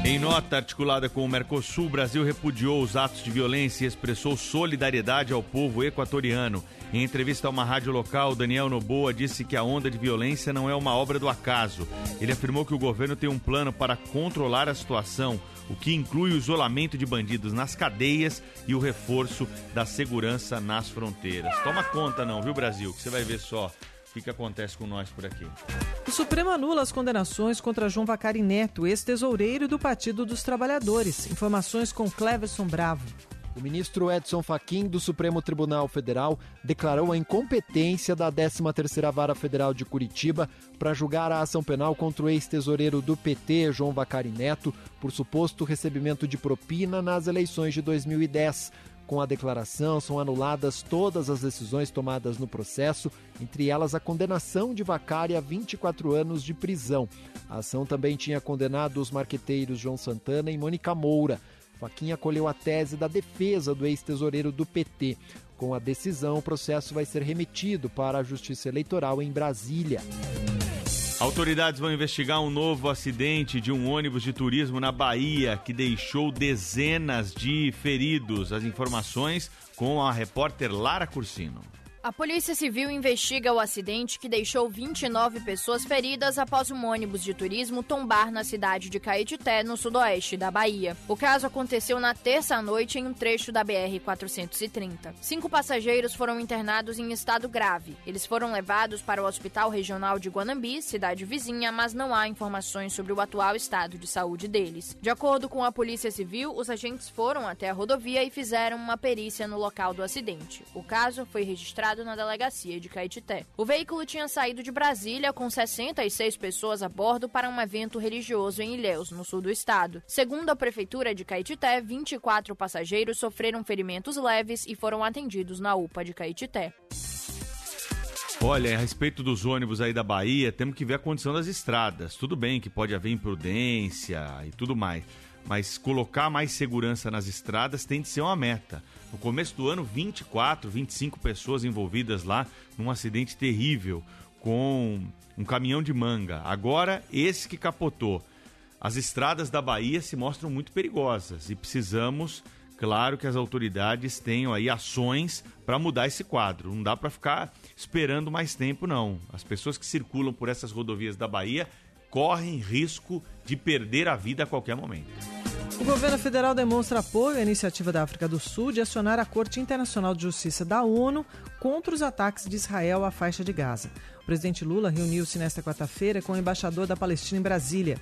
Em nota articulada com o Mercosul, o Brasil repudiou os atos de violência e expressou solidariedade ao povo equatoriano. Em entrevista a uma rádio local, Daniel Noboa disse que a onda de violência não é uma obra do acaso. Ele afirmou que o governo tem um plano para controlar a situação, o que inclui o isolamento de bandidos nas cadeias e o reforço da segurança nas fronteiras. Toma conta não, viu Brasil, que você vai ver só o que, que acontece com nós por aqui. O Supremo anula as condenações contra João Vacari Neto, ex-tesoureiro do Partido dos Trabalhadores. Informações com Cleverson Bravo. O ministro Edson Fachin do Supremo Tribunal Federal declarou a incompetência da 13ª Vara Federal de Curitiba para julgar a ação penal contra o ex-tesoureiro do PT, João Vacari Neto, por suposto recebimento de propina nas eleições de 2010. Com a declaração, são anuladas todas as decisões tomadas no processo, entre elas a condenação de Vacari a 24 anos de prisão. A ação também tinha condenado os marqueteiros João Santana e Mônica Moura. Faquinha acolheu a tese da defesa do ex-tesoureiro do PT. Com a decisão, o processo vai ser remetido para a Justiça Eleitoral em Brasília. Autoridades vão investigar um novo acidente de um ônibus de turismo na Bahia que deixou dezenas de feridos. As informações com a repórter Lara Cursino. A Polícia Civil investiga o acidente que deixou 29 pessoas feridas após um ônibus de turismo tombar na cidade de Caetité, no sudoeste da Bahia. O caso aconteceu na terça-noite em um trecho da BR-430. Cinco passageiros foram internados em estado grave. Eles foram levados para o Hospital Regional de Guanambi, cidade vizinha, mas não há informações sobre o atual estado de saúde deles. De acordo com a Polícia Civil, os agentes foram até a rodovia e fizeram uma perícia no local do acidente. O caso foi registrado na delegacia de Caetité. O veículo tinha saído de Brasília com 66 pessoas a bordo para um evento religioso em Ilhéus, no sul do estado. Segundo a prefeitura de Caetité, 24 passageiros sofreram ferimentos leves e foram atendidos na UPA de Caetité. Olha, a respeito dos ônibus aí da Bahia, temos que ver a condição das estradas. Tudo bem que pode haver imprudência e tudo mais, mas colocar mais segurança nas estradas tem de ser uma meta. No começo do ano, 24, 25 pessoas envolvidas lá num acidente terrível com um caminhão de manga. Agora, esse que capotou. As estradas da Bahia se mostram muito perigosas e precisamos, claro, que as autoridades tenham aí ações para mudar esse quadro. Não dá para ficar esperando mais tempo, não. As pessoas que circulam por essas rodovias da Bahia correm risco de perder a vida a qualquer momento. O governo federal demonstra apoio à iniciativa da África do Sul de acionar a Corte Internacional de Justiça da ONU contra os ataques de Israel à faixa de Gaza. O presidente Lula reuniu-se nesta quarta-feira com o embaixador da Palestina em Brasília.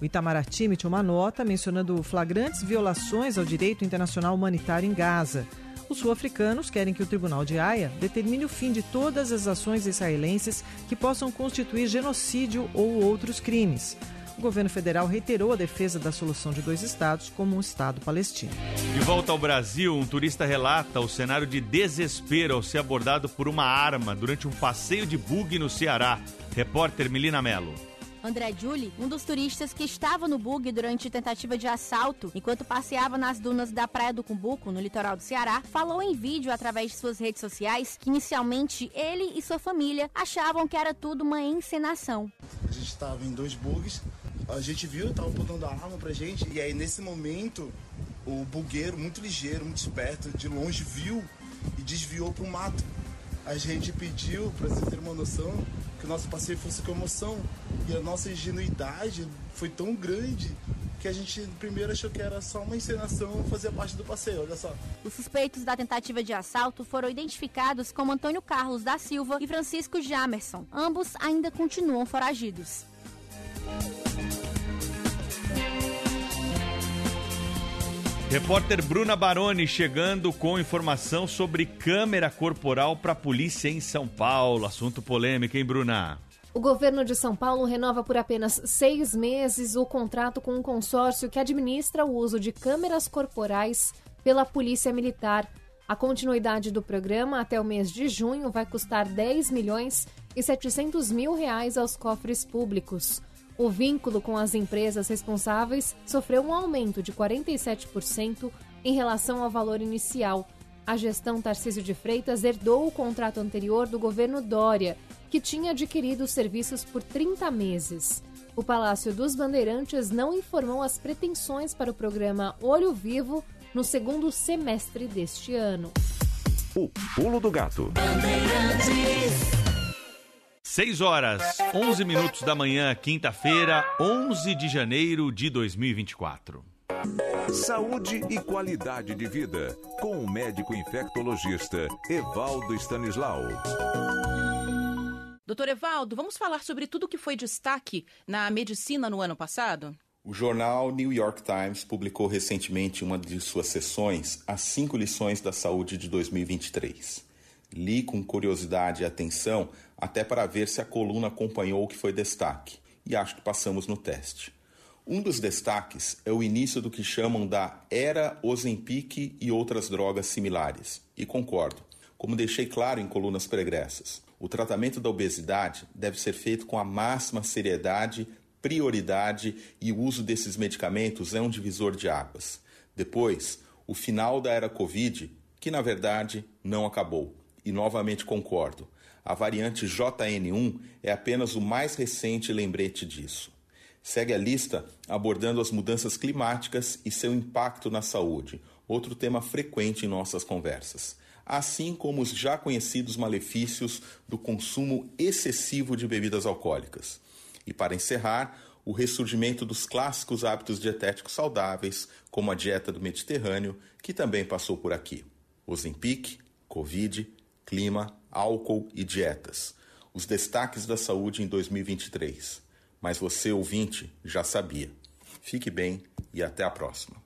O Itamaraty emitiu uma nota mencionando flagrantes violações ao direito internacional humanitário em Gaza. Os sul-africanos querem que o Tribunal de Haia determine o fim de todas as ações israelenses que possam constituir genocídio ou outros crimes. O governo federal reiterou a defesa da solução de dois estados como um estado palestino. De volta ao Brasil, um turista relata o cenário de desespero ao ser abordado por uma arma durante um passeio de bug no Ceará. Repórter Melina Mello. André Julie, um dos turistas que estava no bug durante tentativa de assalto enquanto passeava nas dunas da Praia do Cumbuco, no litoral do Ceará, falou em vídeo através de suas redes sociais que inicialmente ele e sua família achavam que era tudo uma encenação. A gente estava em dois bugs, a gente viu, tava apontando a arma pra gente, e aí nesse momento o bugueiro, muito ligeiro, muito esperto, de longe viu e desviou pro mato. A gente pediu, para vocês terem uma noção, que o nosso passeio fosse com emoção. E a nossa ingenuidade foi tão grande que a gente primeiro achou que era só uma encenação fazia parte do passeio, olha só. Os suspeitos da tentativa de assalto foram identificados como Antônio Carlos da Silva e Francisco Jamerson. Ambos ainda continuam foragidos. Repórter Bruna Baroni chegando com informação sobre câmera corporal para a polícia em São Paulo. Assunto polêmico, hein, Bruna? O governo de São Paulo renova por apenas seis meses o contrato com um consórcio que administra o uso de câmeras corporais pela Polícia Militar. A continuidade do programa até o mês de junho vai custar 10 milhões e 700 mil reais aos cofres públicos. O vínculo com as empresas responsáveis sofreu um aumento de 47% em relação ao valor inicial. A gestão Tarcísio de Freitas herdou o contrato anterior do governo Dória, que tinha adquirido os serviços por 30 meses. O Palácio dos Bandeirantes não informou as pretensões para o programa Olho Vivo no segundo semestre deste ano. O Pulo do Gato. 6 horas, 11 minutos da manhã, quinta-feira, 11 de janeiro de 2024. Saúde e qualidade de vida, com o médico infectologista Evaldo Stanislau. Doutor Evaldo, vamos falar sobre tudo que foi destaque na medicina no ano passado? O jornal New York Times publicou recentemente uma de suas sessões, As Cinco Lições da Saúde de 2023. Li com curiosidade e atenção, até para ver se a coluna acompanhou o que foi destaque, e acho que passamos no teste. Um dos destaques é o início do que chamam da Era Ozempic e outras drogas similares, e concordo, como deixei claro em colunas pregressas. O tratamento da obesidade deve ser feito com a máxima seriedade, prioridade e o uso desses medicamentos é um divisor de águas. Depois, o final da era Covid, que na verdade não acabou. E novamente concordo, a variante JN1 é apenas o mais recente lembrete disso. Segue a lista abordando as mudanças climáticas e seu impacto na saúde, outro tema frequente em nossas conversas, assim como os já conhecidos malefícios do consumo excessivo de bebidas alcoólicas. E para encerrar, o ressurgimento dos clássicos hábitos dietéticos saudáveis, como a dieta do Mediterrâneo, que também passou por aqui. Ozempic, Covid, clima, álcool e dietas. Os destaques da saúde em 2023. Mas você, ouvinte, já sabia. Fique bem e até a próxima.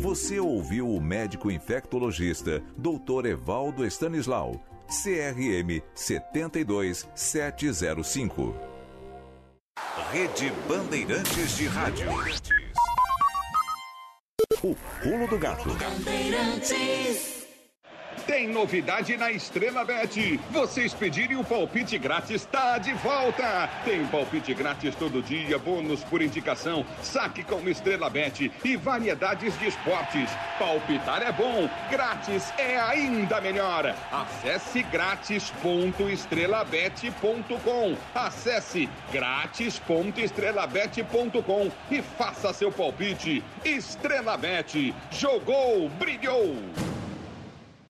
Você ouviu o médico infectologista Dr. Evaldo Stanislau, CRM 72705. Rede Bandeirantes de Rádio. O pulo do gato. Tem novidade na Estrela Bet. Vocês pedirem o palpite grátis está de volta. Tem palpite grátis todo dia, bônus por indicação, saque com Estrela Bet e variedades de esportes. Palpitar é bom, grátis é ainda melhor. Acesse grátis.estrelabet.com. Acesse grátis.estrelabet.com e faça seu palpite. Estrela Bet. Jogou, brilhou.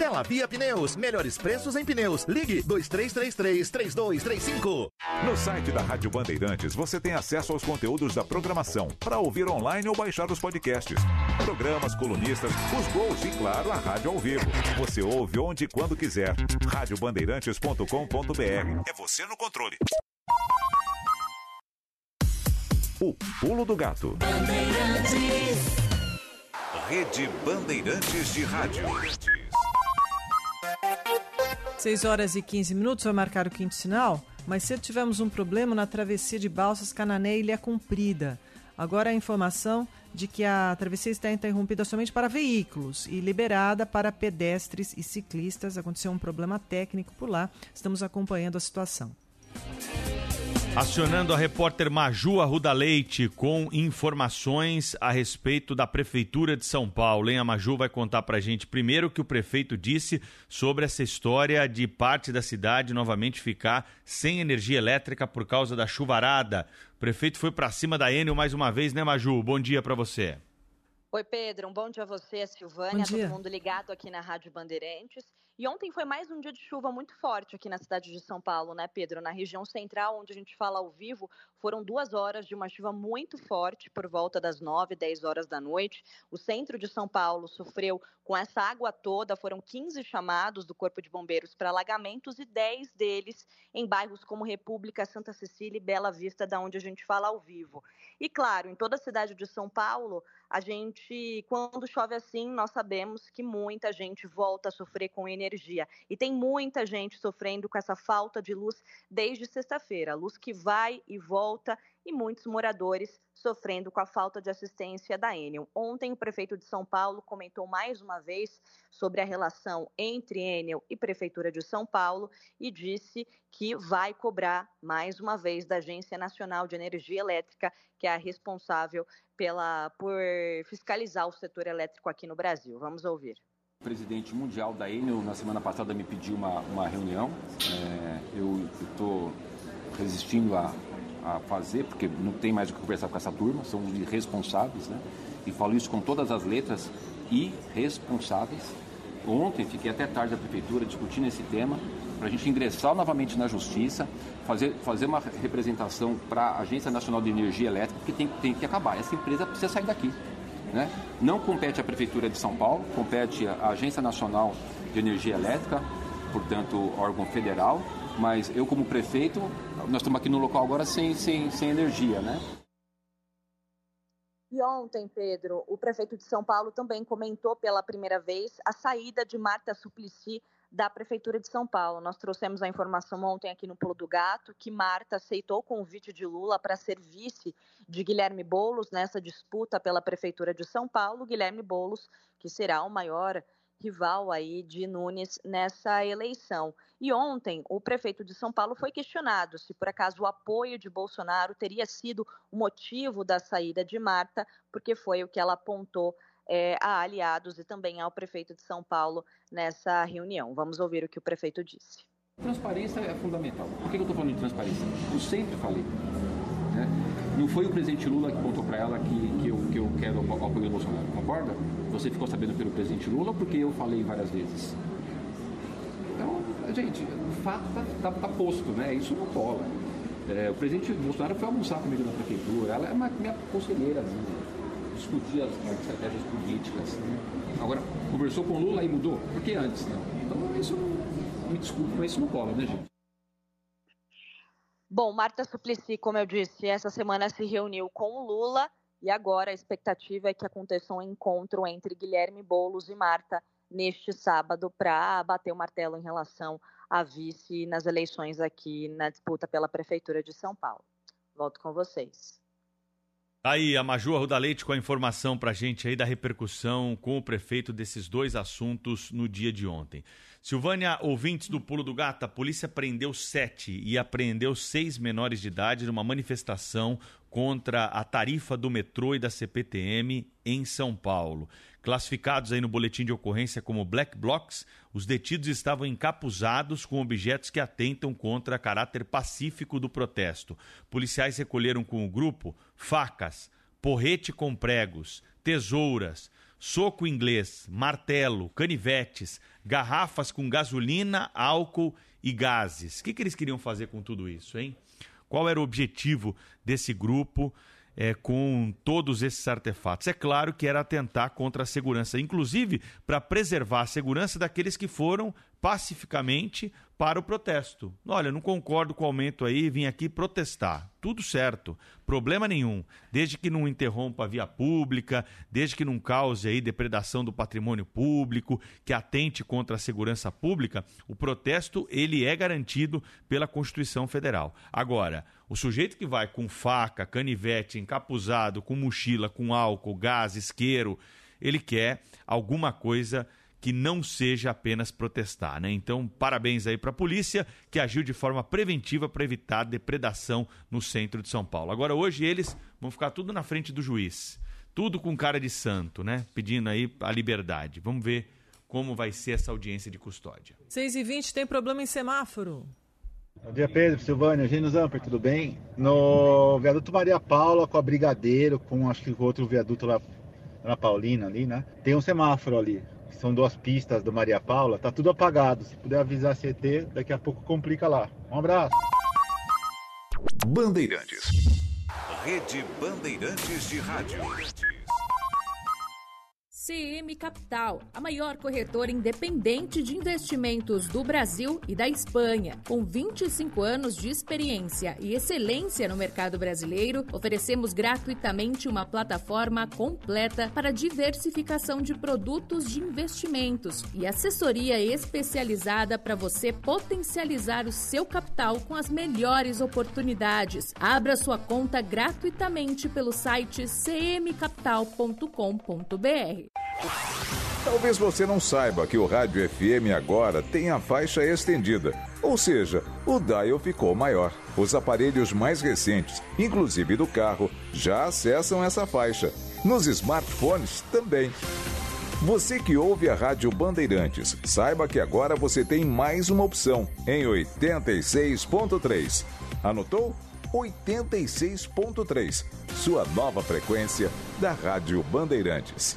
Dela Via Pneus, melhores preços em pneus. Ligue 2333-3235. No site da Rádio Bandeirantes você tem acesso aos conteúdos da programação para ouvir online ou baixar os podcasts. Programas, colunistas, os gols e, claro, a rádio ao vivo. Você ouve onde e quando quiser. Radiobandeirantes.com.br. É você no controle. O Pulo do Gato. Rede Bandeirantes de Rádio. 6 horas e 15 minutos, vai marcar o quinto sinal. Mas cedo tivemos um problema na travessia de Balsas Canané Ilha Comprida. Agora a informação de que a travessia está interrompida somente para veículos e liberada para pedestres e ciclistas. Aconteceu um problema técnico por lá. Estamos acompanhando a situação. Acionando a repórter Maju Arruda Leite com informações a respeito da Prefeitura de São Paulo. Hein? A Maju vai contar pra gente primeiro o que o prefeito disse sobre essa história de parte da cidade novamente ficar sem energia elétrica por causa da chuvarada. O prefeito foi para cima da Enel mais uma vez, né, Maju? Bom dia para você. Oi, Pedro. Um bom dia a você, a Silvânia, todo mundo ligado aqui na Rádio Bandeirantes. E ontem foi mais um dia de chuva muito forte aqui na cidade de São Paulo, né, Pedro? Na região central, onde a gente fala ao vivo, foram duas horas de uma chuva muito forte por volta das 9, 10 horas da noite. O centro de São Paulo sofreu com essa água toda. Foram 15 chamados do Corpo de Bombeiros para alagamentos e 10 deles em bairros como República, Santa Cecília e Bela Vista, da onde a gente fala ao vivo. E claro, em toda a cidade de São Paulo, a gente, quando chove assim, nós sabemos que muita gente volta a sofrer com energia. E tem muita gente sofrendo com essa falta de luz desde sexta-feira. Luz que vai e volta e muitos moradores sofrendo com a falta de assistência da Enel. Ontem, o prefeito de São Paulo comentou mais uma vez sobre a relação entre Enel e Prefeitura de São Paulo e disse que vai cobrar mais uma vez da Agência Nacional de Energia Elétrica, que é a responsável pela, por fiscalizar o setor elétrico aqui no Brasil. Vamos ouvir. O presidente mundial da Enel, na semana passada, me pediu uma, uma reunião. É, eu estou resistindo a a fazer, porque não tem mais o que conversar com essa turma, são irresponsáveis, né? E falo isso com todas as letras, irresponsáveis. Ontem fiquei até tarde na prefeitura discutindo esse tema, para a gente ingressar novamente na justiça, fazer, fazer uma representação para a Agência Nacional de Energia Elétrica, porque tem, tem que acabar. Essa empresa precisa sair daqui. Né? Não compete à Prefeitura de São Paulo, compete à Agência Nacional de Energia Elétrica, portanto, órgão federal, mas eu, como prefeito, nós estamos aqui no local agora sem, sem, sem energia, né? E ontem, Pedro, o prefeito de São Paulo também comentou pela primeira vez a saída de Marta Suplicy da Prefeitura de São Paulo. Nós trouxemos a informação ontem aqui no Pulo do Gato que Marta aceitou o convite de Lula para ser vice de Guilherme Boulos nessa disputa pela Prefeitura de São Paulo. Guilherme Boulos, que será o maior rival aí de Nunes nessa eleição. E ontem, o prefeito de São Paulo foi questionado se por acaso o apoio de Bolsonaro teria sido o motivo da saída de Marta, porque foi o que ela apontou é, a aliados e também ao prefeito de São Paulo nessa reunião. Vamos ouvir o que o prefeito disse. Transparência é fundamental. Por que eu estou falando de transparência? Eu sempre falei. Né? Não foi o presidente Lula que contou para ela que, que, eu, que eu quero o apoio do Bolsonaro, concorda? Você ficou sabendo pelo presidente Lula porque eu falei várias vezes. Então, gente, o fato está tá, tá posto, né? Isso não cola. É, o presidente Bolsonaro foi almoçar comigo na prefeitura, ela é uma, minha conselheira, discutir as, as, estratégias políticas. Agora, conversou com Lula e mudou? Por que antes não? Então, isso, me desculpe, mas isso não cola, né, gente? Bom, Marta Suplicy, como eu disse, essa semana se reuniu com o Lula e agora a expectativa é que aconteça um encontro entre Guilherme Boulos e Marta neste sábado para bater o martelo em relação a vice nas eleições aqui na disputa pela Prefeitura de São Paulo. Volto com vocês. Tá aí a Maju Arruda Leite com a informação para gente aí da repercussão com o prefeito desses dois assuntos no dia de ontem. Silvânia, ouvintes do Pulo do Gato, a polícia prendeu sete e apreendeu seis menores de idade numa manifestação contra a tarifa do metrô e da CPTM em São Paulo. Classificados aí no boletim de ocorrência como black blocs, os detidos estavam encapuzados com objetos que atentam contra caráter pacífico do protesto. Policiais recolheram com o grupo facas, porrete com pregos, tesouras, soco inglês, martelo, canivetes, garrafas com gasolina, álcool e gases. O que, que eles queriam fazer com tudo isso, hein? Qual era o objetivo desse grupo é, com todos esses artefatos? É claro que era atentar contra a segurança, inclusive para preservar a segurança daqueles que foram pacificamente para o protesto. Olha, não concordo com o aumento aí, vim aqui protestar. Tudo certo, problema nenhum. Desde que não interrompa a via pública, desde que não cause aí depredação do patrimônio público, que atente contra a segurança pública, o protesto ele é garantido pela Constituição Federal. Agora, o sujeito que vai com faca, canivete, encapuzado, com mochila, com álcool, gás, isqueiro, ele quer alguma coisa que não seja apenas protestar, né? Então, parabéns aí para a polícia que agiu de forma preventiva para evitar depredação no centro de São Paulo. Agora hoje eles vão ficar tudo na frente do juiz, tudo com cara de santo, né? Pedindo aí a liberdade. Vamos ver como vai ser essa audiência de custódia. 6 e 20 tem problema em semáforo. Bom dia, Pedro, Silvânia, Eugênio Zamper, tudo bem? No viaduto Maria Paula, com a Brigadeiro, com acho que o outro viaduto lá na Paulina ali, né? Tem um semáforo ali são duas pistas do Maria Paula, tá tudo apagado. Se puder avisar a CT, daqui a pouco complica lá. Um abraço. Bandeirantes. Rede Bandeirantes de Rádio. CM Capital, a maior corretora independente de investimentos do Brasil e da Espanha. Com 25 anos de experiência e excelência no mercado brasileiro, oferecemos gratuitamente uma plataforma completa para diversificação de produtos de investimentos e assessoria especializada para você potencializar o seu capital com as melhores oportunidades. Abra sua conta gratuitamente pelo site cmcapital.com.br. Talvez você não saiba que o rádio FM agora tem a faixa estendida, ou seja, o dial ficou maior. Os aparelhos mais recentes, inclusive do carro, já acessam essa faixa. Nos smartphones também. Você que ouve a Rádio Bandeirantes, saiba que agora você tem mais uma opção em 86.3. Anotou? 86.3, sua nova frequência da Rádio Bandeirantes.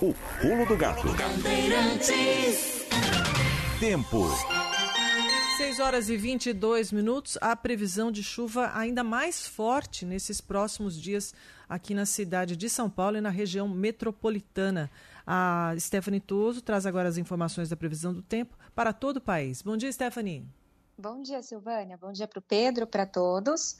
O pulo do gato. Tempo. 6 horas e 22 minutos. A previsão de chuva ainda mais forte nesses próximos dias aqui na cidade de São Paulo e na região metropolitana. A Stephanie Toso traz agora as informações da previsão do tempo para todo o país. Bom dia, Stephanie. Bom dia, Silvânia. Bom dia para o Pedro, para todos.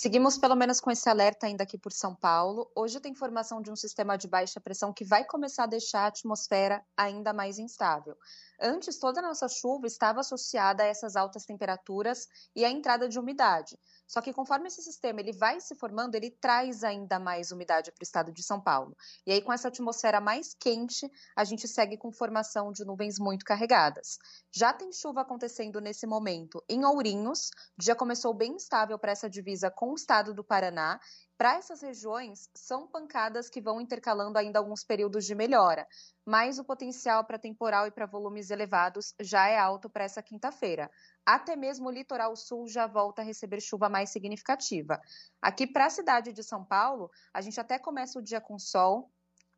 Seguimos pelo menos com esse alerta ainda aqui por São Paulo. Hoje tem informação de um sistema de baixa pressão que vai começar a deixar a atmosfera ainda mais instável. Antes, toda a nossa chuva estava associada a essas altas temperaturas e à entrada de umidade. Só que conforme esse sistema ele vai se formando, ele traz ainda mais umidade para o estado de São Paulo. E aí, com essa atmosfera mais quente, a gente segue com formação de nuvens muito carregadas. Já tem chuva acontecendo nesse momento em Ourinhos, já começou bem instável para essa divisa com o estado do Paraná para essas regiões, são pancadas que vão intercalando ainda alguns períodos de melhora, mas o potencial para temporal e para volumes elevados já é alto para essa quinta-feira. Até mesmo o litoral sul já volta a receber chuva mais significativa. Aqui para a cidade de São Paulo, a gente até começa o dia com sol,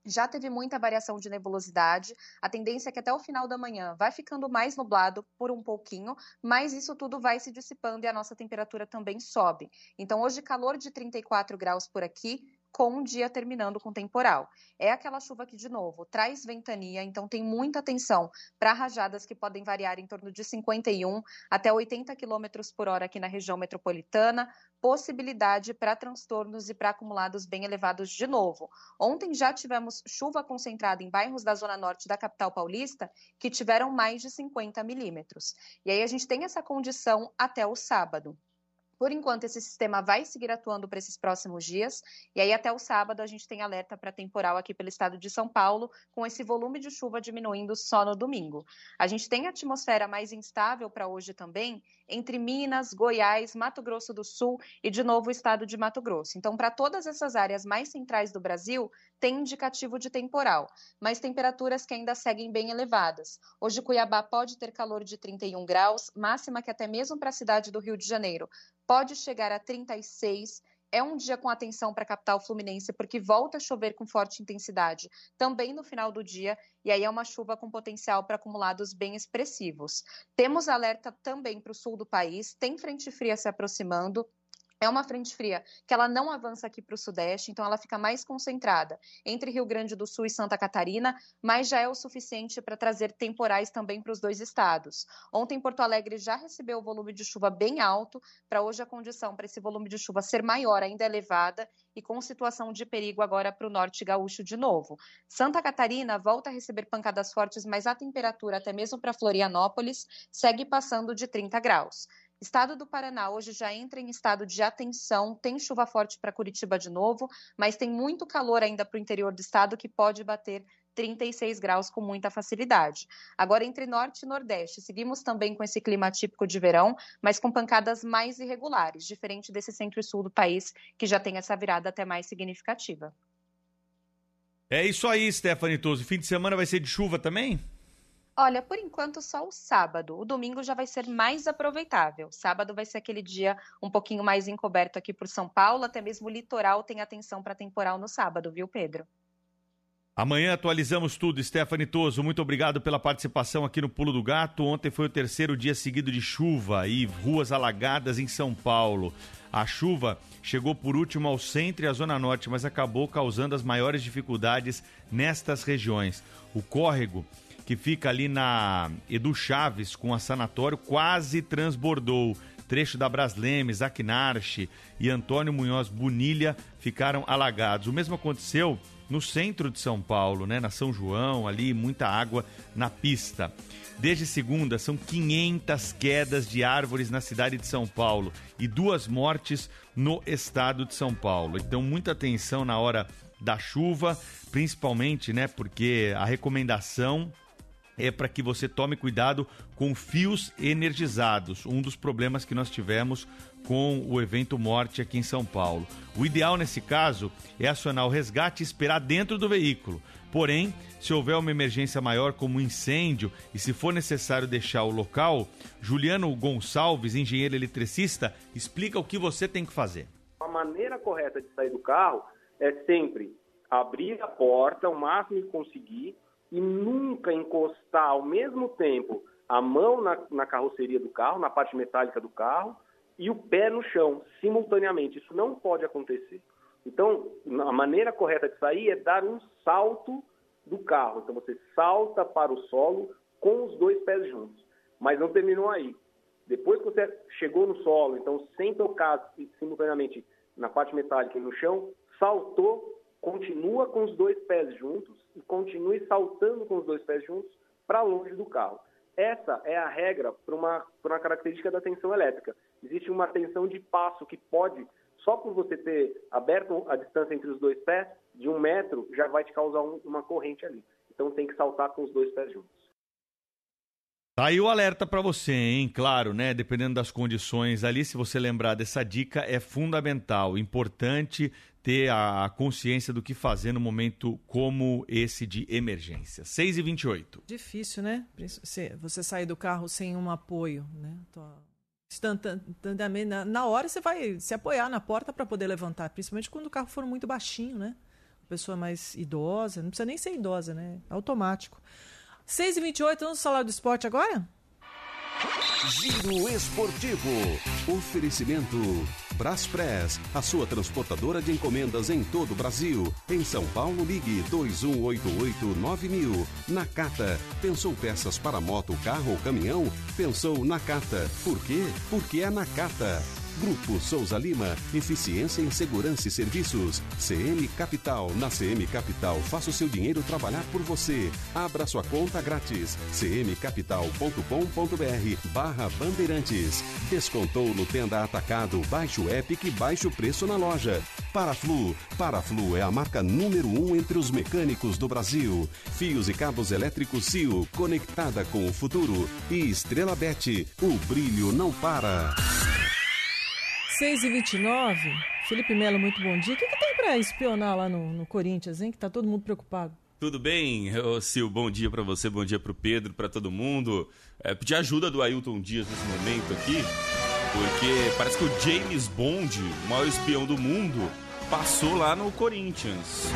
já teve muita variação de nebulosidade. A tendência é que até o final da manhã vai ficando mais nublado por um pouquinho, mas isso tudo vai se dissipando e a nossa temperatura também sobe. Então, hoje, calor de 34 graus por aqui, com um dia terminando com temporal. É aquela chuva que, de novo, traz ventania, então tem muita atenção para rajadas que podem variar em torno de 51 até 80 km por hora aqui na região metropolitana, possibilidade para transtornos e para acumulados bem elevados de novo. Ontem já tivemos chuva concentrada em bairros da zona norte da capital paulista que tiveram mais de 50 milímetros. E aí a gente tem essa condição até o sábado. Por enquanto, esse sistema vai seguir atuando para esses próximos dias, e aí até o sábado a gente tem alerta para temporal aqui pelo estado de São Paulo, com esse volume de chuva diminuindo só no domingo. A gente tem atmosfera mais instável para hoje também, entre Minas, Goiás, Mato Grosso do Sul e, de novo, o estado de Mato Grosso. Então, para todas essas áreas mais centrais do Brasil, tem indicativo de temporal, mas temperaturas que ainda seguem bem elevadas. Hoje, Cuiabá pode ter calor de 31 graus, máxima que até mesmo para a cidade do Rio de Janeiro pode chegar a 36 é um dia com atenção para a capital fluminense, porque volta a chover com forte intensidade também no final do dia, e aí é uma chuva com potencial para acumulados bem expressivos. Temos alerta também para o sul do país, tem frente fria se aproximando, é uma frente fria que ela não avança aqui para o sudeste, então ela fica mais concentrada entre Rio Grande do Sul e Santa Catarina, mas já é o suficiente para trazer temporais também para os dois estados. Ontem Porto Alegre já recebeu o volume de chuva bem alto, para hoje a condição para esse volume de chuva ser maior ainda elevada e com situação de perigo agora para o norte gaúcho de novo. Santa Catarina volta a receber pancadas fortes, mas a temperatura até mesmo para Florianópolis segue passando de 30 graus. Estado do Paraná hoje já entra em estado de atenção, tem chuva forte para Curitiba de novo, mas tem muito calor ainda para o interior do estado que pode bater 36 graus com muita facilidade. Agora, entre norte e nordeste, seguimos também com esse clima típico de verão, mas com pancadas mais irregulares, diferente desse centro e sul do país, que já tem essa virada até mais significativa. É isso aí, Stephanie Toso. Fim de semana vai ser de chuva também? Olha, por enquanto só o sábado. O domingo já vai ser mais aproveitável. Sábado vai ser aquele dia um pouquinho mais encoberto aqui por São Paulo, até mesmo o litoral tem atenção para temporal no sábado, viu, Pedro? Amanhã atualizamos tudo. Stephanie Toso, muito obrigado pela participação aqui no Pulo do Gato. Ontem foi o terceiro dia seguido de chuva e ruas alagadas em São Paulo. A chuva chegou por último ao centro e à zona norte, mas acabou causando as maiores dificuldades nestas regiões. O córrego que fica ali na Edu Chaves com a Sanatório, quase transbordou. Trecho da Braslemes, Aquinarche e Antônio Munhoz Bonilha ficaram alagados. O mesmo aconteceu no centro de São Paulo, né, na São João, ali muita água na pista. Desde segunda, são 500 quedas de árvores na cidade de São Paulo e duas mortes no estado de São Paulo. Então, muita atenção na hora da chuva, principalmente, né, porque a recomendação é para que você tome cuidado com fios energizados, um dos problemas que nós tivemos com o evento Morte aqui em São Paulo. O ideal nesse caso é acionar o resgate e esperar dentro do veículo. Porém, se houver uma emergência maior como um incêndio e se for necessário deixar o local, Juliano Gonçalves, engenheiro eletricista, explica o que você tem que fazer. A maneira correta de sair do carro é sempre abrir a porta o máximo que conseguir e nunca encostar ao mesmo tempo a mão na, na, carroceria do carro, na parte metálica do carro, e o pé no chão, simultaneamente. Isso não pode acontecer. Então, a maneira correta de sair é dar um salto do carro. Então, você salta para o solo com os dois pés juntos. Mas não terminou aí. Depois que você chegou no solo, então, sem tocar simultaneamente na parte metálica e no chão, saltou continua com os dois pés juntos e continue saltando com os dois pés juntos para longe do carro. Essa é a regra para uma, uma característica da tensão elétrica. Existe uma tensão de passo que pode, só por você ter aberto a distância entre os dois pés, de um metro, já vai te causar um, uma corrente ali. Então tem que saltar com os dois pés juntos. Tá aí o alerta para você, hein? Claro, né? Dependendo das condições ali, se você lembrar dessa dica, é fundamental, importante ter a consciência do que fazer no momento como esse de emergência. 6 e 28 Difícil, né? Você sair do carro sem um apoio, né? Na hora você vai se apoiar na porta para poder levantar, principalmente quando o carro for muito baixinho, né? Pessoa mais idosa, não precisa nem ser idosa, né? Automático. 6 e 28 vamos falar do esporte agora? Giro Esportivo. Oferecimento Braspress, a sua transportadora de encomendas em todo o Brasil. Em São Paulo, ligue 21889000. Nakata. Pensou peças para moto, carro ou caminhão? Pensou Nakata. Por quê? Porque é Nakata. Grupo Souza Lima, eficiência em segurança e serviços. CM Capital, na CM Capital, faça o seu dinheiro trabalhar por você. Abra sua conta grátis. cmcapital.com.br barra Bandeirantes. Descontou no Tenda Atacado, baixe o Epic e baixe o preço na loja. Paraflu, Paraflu é a marca número um entre os mecânicos do Brasil. Fios e cabos elétricos Cio, conectada com o futuro. E Estrela Bet, o brilho não para. 6 e 29 Felipe Melo, muito bom dia. O que, que tem para espionar lá no, no, Corinthians, hein? Que tá todo mundo preocupado. Tudo bem, Ô, Sil? Bom dia para você, bom dia para o Pedro, para todo mundo. É, pedir ajuda do Ailton Dias nesse momento aqui, porque parece que o James Bond, o maior espião do mundo, passou lá no Corinthians.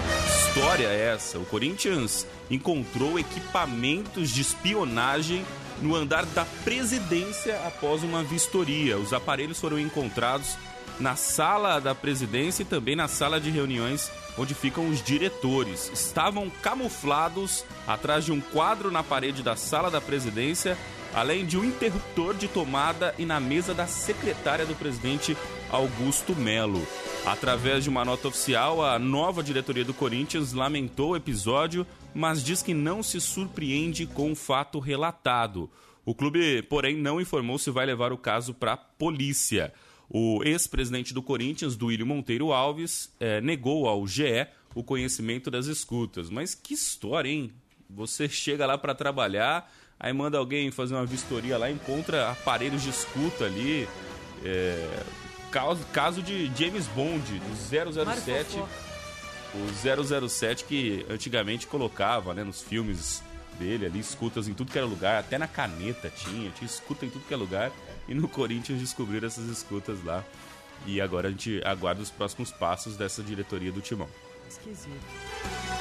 História é essa? O Corinthians encontrou equipamentos de espionagem no andar da presidência após uma vistoria. Os aparelhos foram encontrados na sala da presidência e também na sala de reuniões onde ficam os diretores. Estavam camuflados atrás de um quadro na parede da sala da presidência, além de um interruptor de tomada e na mesa da secretária do presidente Augusto Melo. Através de uma nota oficial, a nova diretoria do Corinthians lamentou o episódio, mas diz que não se surpreende com o fato relatado. O clube, porém, não informou se vai levar o caso para a polícia. O ex-presidente do Corinthians, Duílio Monteiro Alves, é, negou ao GE o conhecimento das escutas. Mas que história, hein? Você chega lá para trabalhar, aí manda alguém fazer uma vistoria lá, encontra aparelhos de escuta ali. É, caso, caso de James Bond, do 007. O 007 que antigamente colocava né, nos filmes dele ali, escutas em tudo que era lugar, até na caneta tinha, tinha escuta em tudo que é lugar. E no Corinthians descobriram essas escutas lá. E agora a gente aguarda os próximos passos dessa diretoria do Timão. Esquisito.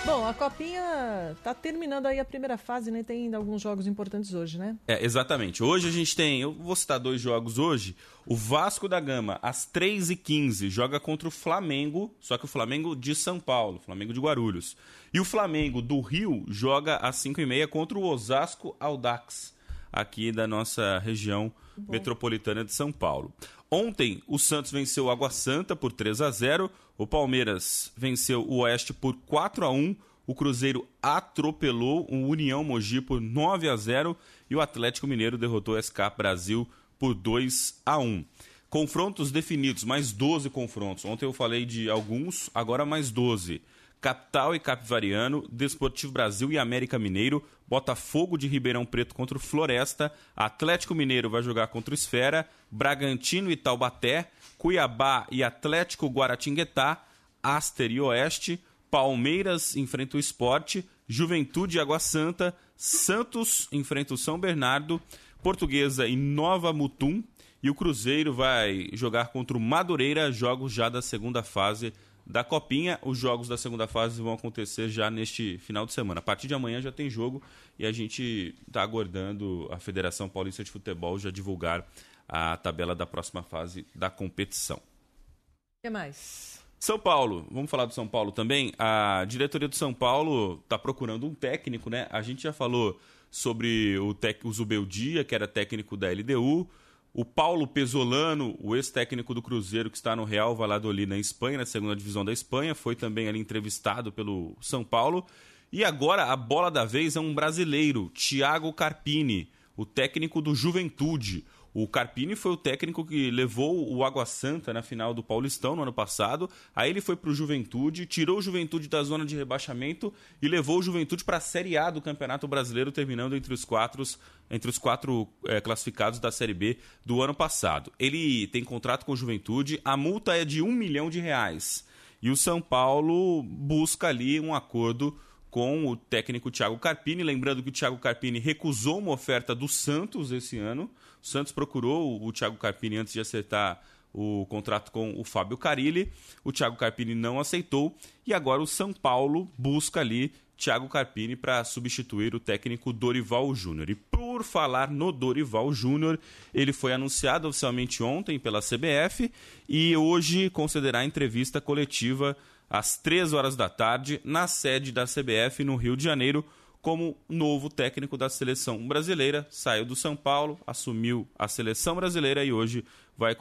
Bom, a Copinha tá terminando aí a primeira fase, né? Tem ainda alguns jogos importantes hoje, né? É, exatamente. Hoje a gente tem, eu vou citar dois jogos hoje. O Vasco da Gama, às 3h15, joga contra o Flamengo, só que o Flamengo de São Paulo, Flamengo de Guarulhos. E o Flamengo do Rio joga às 5h30 contra o Osasco Aldax, aqui da nossa região Bom. metropolitana de São Paulo. Ontem, o Santos venceu o Água Santa por 3 a 0 o Palmeiras venceu o Oeste por 4 a 1 o Cruzeiro atropelou o União Mogi por 9 a 0 e o Atlético Mineiro derrotou o SK Brasil por 2 a 1. Confrontos definidos, mais 12 confrontos. Ontem eu falei de alguns, agora mais 12. Capital e Capivariano, Desportivo Brasil e América Mineiro, Botafogo de Ribeirão Preto contra o Floresta, Atlético Mineiro vai jogar contra o Esfera, Bragantino e Taubaté, Cuiabá e Atlético Guaratinguetá, Aster e Oeste, Palmeiras enfrenta o Esporte, Juventude e Água Santa, Santos enfrenta o São Bernardo, Portuguesa e Nova Mutum, e o Cruzeiro vai jogar contra o Madureira, jogos já da segunda fase da Copinha. Os jogos da segunda fase vão acontecer já neste final de semana. A partir de amanhã já tem jogo e a gente está aguardando a Federação Paulista de Futebol já divulgar a tabela da próxima fase da competição. O que mais? São Paulo, vamos falar do São Paulo também. A diretoria do São Paulo está procurando um técnico, né? A gente já falou sobre o, tec... o Zubeldia, que era técnico da LDU. O Paulo Pesolano, o ex-técnico do Cruzeiro, que está no Real Valladolid, na Espanha, na segunda divisão da Espanha, foi também ali entrevistado pelo São Paulo. E agora a bola da vez é um brasileiro, Thiago Carpini, o técnico do Juventude. O Carpini foi o técnico que levou o Água Santa na final do Paulistão no ano passado. Aí ele foi para o Juventude, tirou o Juventude da zona de rebaixamento e levou o Juventude para a Série A do Campeonato Brasileiro, terminando entre os quatro, entre os quatro é, classificados da Série B do ano passado. Ele tem contrato com o Juventude, a multa é de um milhão de reais. E o São Paulo busca ali um acordo com o técnico Thiago Carpini. Lembrando que o Thiago Carpini recusou uma oferta do Santos esse ano. O Santos procurou o Thiago Carpini antes de acertar o contrato com o Fábio Carilli. O Thiago Carpini não aceitou e agora o São Paulo busca ali Thiago Carpini para substituir o técnico Dorival Júnior. E por falar no Dorival Júnior, ele foi anunciado oficialmente ontem pela CBF e hoje concederá entrevista coletiva às três horas da tarde na sede da CBF no Rio de Janeiro como novo técnico da seleção brasileira. Saiu do São Paulo, assumiu a seleção brasileira e hoje vai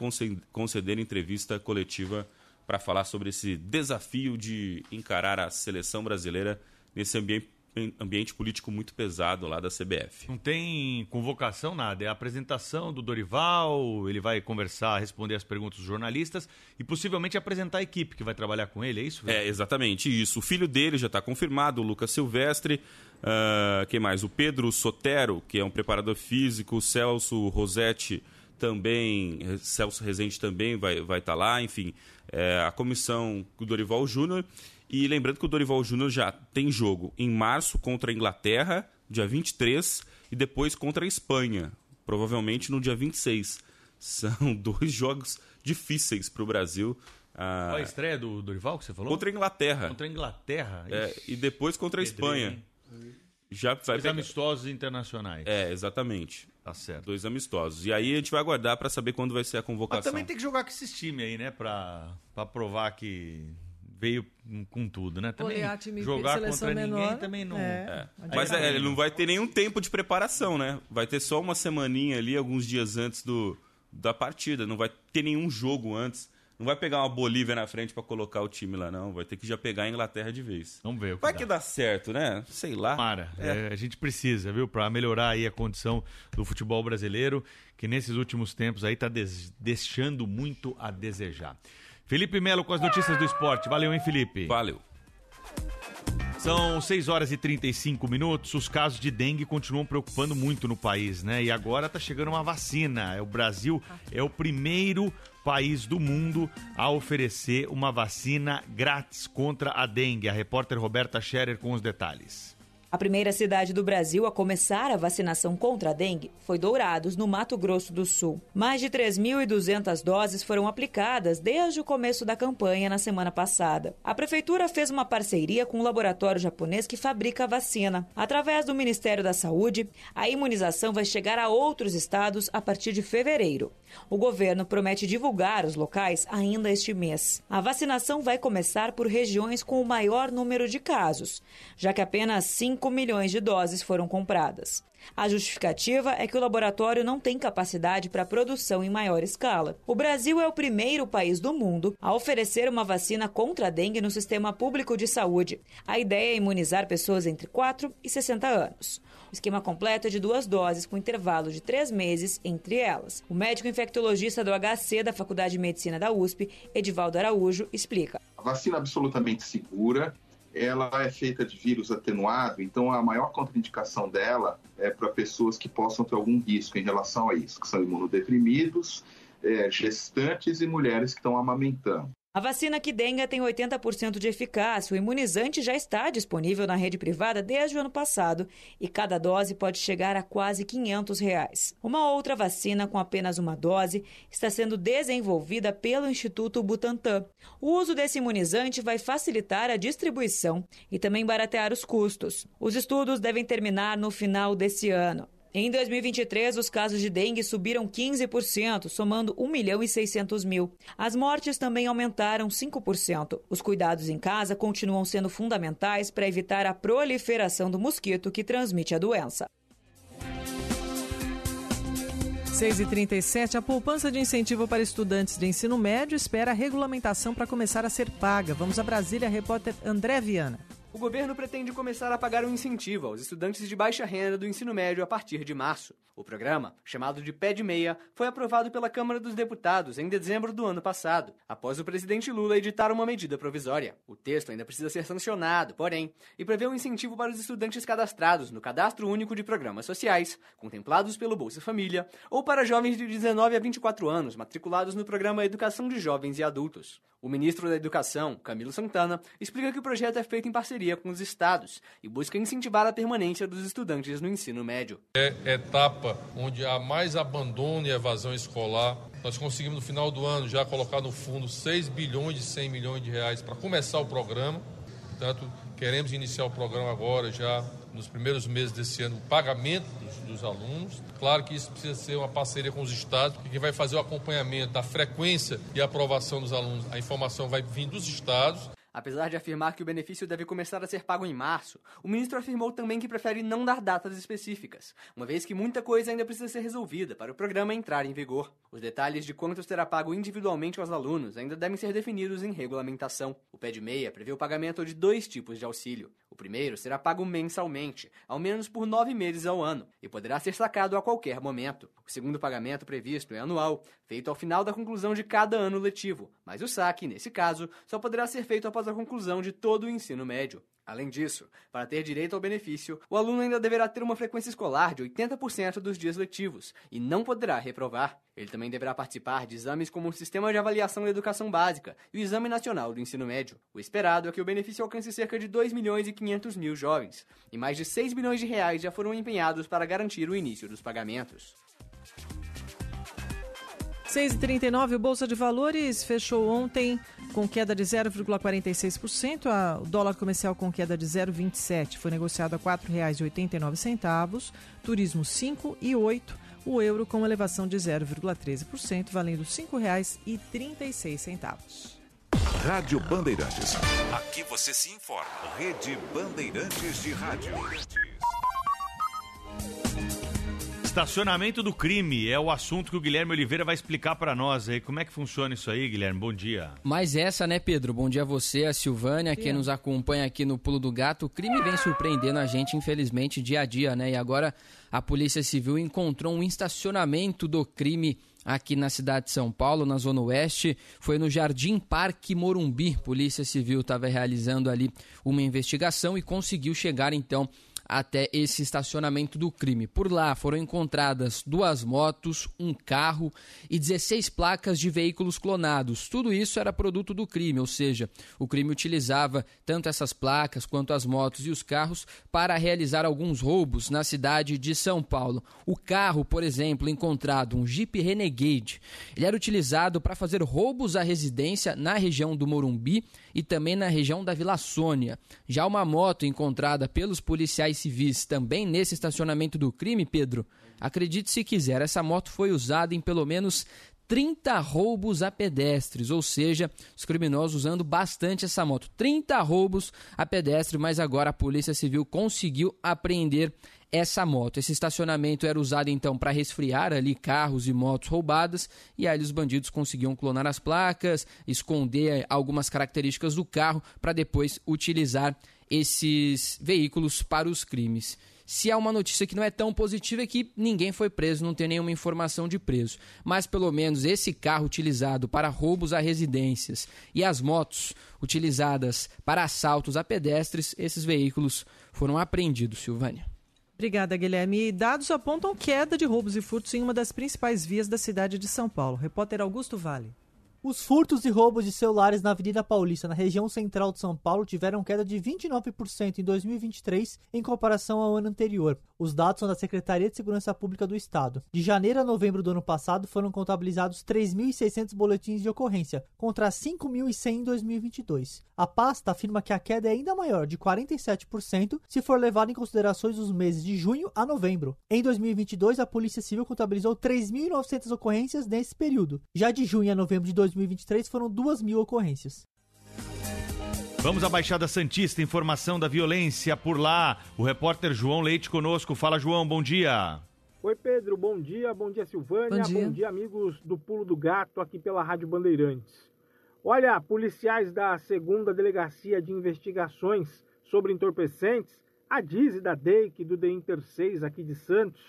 conceder entrevista coletiva para falar sobre esse desafio de encarar a seleção brasileira nesse ambiente ambiente político muito pesado lá da CBF. Não tem convocação, nada. É a apresentação do Dorival, ele vai conversar, responder as perguntas dos jornalistas e possivelmente apresentar a equipe que vai trabalhar com ele, é isso? É, exatamente isso. O filho dele já está confirmado, o Lucas Silvestre. Uh, quem mais? O Pedro Sotero, que é um preparador físico, o Celso Rosetti também, Celso Rezende também vai estar vai tá lá, enfim, é, a comissão do Dorival Júnior e lembrando que o Dorival Júnior já tem jogo em março contra a Inglaterra, dia 23, e depois contra a Espanha, provavelmente no dia 26. São dois jogos difíceis para o Brasil. Ah, Qual a estreia do Dorival que você falou? Contra a Inglaterra. Contra a Inglaterra. É, e depois contra a Espanha. Já vai Dois pegar... amistosos internacionais. É, exatamente. Tá certo. Dois amistosos. E aí a gente vai aguardar para saber quando vai ser a convocação. Mas também tem que jogar com esses times aí, né? Para provar que veio com tudo, né? Também jogar contra menor, ninguém também não. É. É. Mas é, ele não vai ter nenhum tempo de preparação, né? Vai ter só uma semaninha ali, alguns dias antes do, da partida. Não vai ter nenhum jogo antes. Não vai pegar uma Bolívia na frente para colocar o time lá, não. Vai ter que já pegar a Inglaterra de vez. Vamos ver. O que vai dá. que dá certo, né? Sei lá. Para. É. É, a gente precisa, viu? Para melhorar aí a condição do futebol brasileiro, que nesses últimos tempos aí tá deixando muito a desejar. Felipe Melo com as notícias do esporte. Valeu, hein, Felipe? Valeu. São 6 horas e 35 minutos. Os casos de dengue continuam preocupando muito no país, né? E agora tá chegando uma vacina. O Brasil é o primeiro país do mundo a oferecer uma vacina grátis contra a dengue. A repórter Roberta Scherer com os detalhes. A primeira cidade do Brasil a começar a vacinação contra a dengue foi Dourados, no Mato Grosso do Sul. Mais de 3.200 doses foram aplicadas desde o começo da campanha na semana passada. A prefeitura fez uma parceria com um laboratório japonês que fabrica a vacina. Através do Ministério da Saúde, a imunização vai chegar a outros estados a partir de fevereiro. O governo promete divulgar os locais ainda este mês. A vacinação vai começar por regiões com o maior número de casos, já que apenas 5 5 milhões de doses foram compradas. A justificativa é que o laboratório não tem capacidade para produção em maior escala. O Brasil é o primeiro país do mundo a oferecer uma vacina contra a dengue no sistema público de saúde. A ideia é imunizar pessoas entre 4 e 60 anos. O esquema completo é de duas doses, com intervalo de três meses entre elas. O médico infectologista do HC da Faculdade de Medicina da USP, Edivaldo Araújo, explica. A vacina absolutamente segura, ela é feita de vírus atenuado, então a maior contraindicação dela é para pessoas que possam ter algum risco em relação a isso, que são imunodeprimidos, é, gestantes e mulheres que estão amamentando. A vacina Kidenga tem 80% de eficácia. O imunizante já está disponível na rede privada desde o ano passado e cada dose pode chegar a quase 500 reais. Uma outra vacina com apenas uma dose está sendo desenvolvida pelo Instituto Butantan. O uso desse imunizante vai facilitar a distribuição e também baratear os custos. Os estudos devem terminar no final desse ano. Em 2023, os casos de dengue subiram 15%, somando 1 milhão e 600 mil. As mortes também aumentaram 5%. Os cuidados em casa continuam sendo fundamentais para evitar a proliferação do mosquito que transmite a doença. 6h37, a poupança de incentivo para estudantes de ensino médio espera a regulamentação para começar a ser paga. Vamos a Brasília, repórter André Viana. O governo pretende começar a pagar um incentivo aos estudantes de baixa renda do ensino médio a partir de março. O programa, chamado de Pé de Meia, foi aprovado pela Câmara dos Deputados em dezembro do ano passado, após o presidente Lula editar uma medida provisória. O texto ainda precisa ser sancionado, porém, e prevê um incentivo para os estudantes cadastrados no Cadastro Único de Programas Sociais, contemplados pelo Bolsa Família, ou para jovens de 19 a 24 anos matriculados no programa Educação de Jovens e Adultos. O ministro da Educação, Camilo Santana, explica que o projeto é feito em parceria parceria com os estados e busca incentivar a permanência dos estudantes no ensino médio. É etapa onde há mais abandono e evasão escolar. Nós conseguimos no final do ano já colocar no fundo 6 bilhões de 100 milhões de reais para começar o programa. Portanto, queremos iniciar o programa agora já nos primeiros meses desse ano, o pagamento dos, dos, alunos. Claro que isso precisa ser uma parceria com os estados, porque quem vai fazer o acompanhamento da frequência e aprovação dos alunos, a informação vai vir dos estados. Apesar de afirmar que o benefício deve começar a ser pago em março, o ministro afirmou também que prefere não dar datas específicas, uma vez que muita coisa ainda precisa ser resolvida para o programa entrar em vigor. Os detalhes de quanto será pago individualmente aos alunos ainda devem ser definidos em regulamentação. O pé de meia prevê o pagamento de dois tipos de auxílio. O primeiro será pago mensalmente, ao menos por nove meses ao ano, e poderá ser sacado a qualquer momento. O segundo pagamento previsto é anual, feito ao final da conclusão de cada ano letivo, mas o saque, nesse caso, só poderá ser feito após a conclusão de todo o ensino médio. Além disso, para ter direito ao benefício, o aluno ainda deverá ter uma frequência escolar de 80% dos dias letivos e não poderá reprovar. Ele também deverá participar de exames como o Sistema de Avaliação da Educação Básica e o Exame Nacional do Ensino Médio. O esperado é que o benefício alcance cerca de 2 milhões e 500 mil jovens, e mais de 6 bilhões de reais já foram empenhados para garantir o início dos pagamentos. 6,39, o Bolsa de Valores fechou ontem com queda de 0,46%, o dólar comercial com queda de 0,27, foi negociado a R$ 4,89, turismo 5,08, o euro com elevação de 0,13%, valendo R$ 5,36. Rádio Bandeirantes. Aqui você se informa. Rede Bandeirantes de Rádio. Estacionamento do crime é o assunto que o Guilherme Oliveira vai explicar para nós aí. Como é que funciona isso aí, Guilherme? Bom dia. Mas essa, né, Pedro? Bom dia a você, a Silvânia, quem nos acompanha aqui no Pulo do Gato. O crime vem surpreendendo a gente, infelizmente, dia a dia, né? E agora a Polícia Civil encontrou um estacionamento do crime aqui na cidade de São Paulo, na Zona Oeste. Foi no Jardim Parque Morumbi. Polícia Civil estava realizando ali uma investigação e conseguiu chegar então até esse estacionamento do crime. Por lá foram encontradas duas motos, um carro e 16 placas de veículos clonados. Tudo isso era produto do crime, ou seja, o crime utilizava tanto essas placas quanto as motos e os carros para realizar alguns roubos na cidade de São Paulo. O carro, por exemplo, encontrado, um Jeep Renegade, ele era utilizado para fazer roubos à residência na região do Morumbi e também na região da Vila Sônia. Já uma moto encontrada pelos policiais civis também nesse estacionamento do crime, Pedro, acredite se quiser, essa moto foi usada em pelo menos 30 roubos a pedestres, ou seja, os criminosos usando bastante essa moto. 30 roubos a pedestre, mas agora a Polícia Civil conseguiu apreender essa moto. Esse estacionamento era usado então para resfriar ali carros e motos roubadas e aí os bandidos conseguiam clonar as placas, esconder algumas características do carro para depois utilizar esses veículos para os crimes. Se há uma notícia que não é tão positiva é que ninguém foi preso, não tem nenhuma informação de preso. Mas pelo menos esse carro utilizado para roubos a residências e as motos utilizadas para assaltos a pedestres, esses veículos foram apreendidos, Silvânia. Obrigada, Guilherme. Dados apontam queda de roubos e furtos em uma das principais vias da cidade de São Paulo. Repórter Augusto Vale. Os furtos e roubos de celulares na Avenida Paulista, na região central de São Paulo, tiveram queda de 29% em 2023 em comparação ao ano anterior. Os dados são da Secretaria de Segurança Pública do Estado. De janeiro a novembro do ano passado, foram contabilizados 3.600 boletins de ocorrência, contra 5.100 em 2022. A pasta afirma que a queda é ainda maior, de 47%, se for levado em considerações os meses de junho a novembro. Em 2022, a Polícia Civil contabilizou 3.900 ocorrências nesse período. Já de junho a novembro de 2023 foram 2 mil ocorrências. Vamos à Baixada Santista, informação da violência por lá. O repórter João Leite conosco. Fala, João, bom dia. Oi, Pedro, bom dia. Bom dia, Silvânia. Bom dia, bom dia amigos do Pulo do Gato, aqui pela Rádio Bandeirantes. Olha, policiais da segunda Delegacia de Investigações sobre Entorpecentes, a DIS e da DEIC do The Inter 6 aqui de Santos,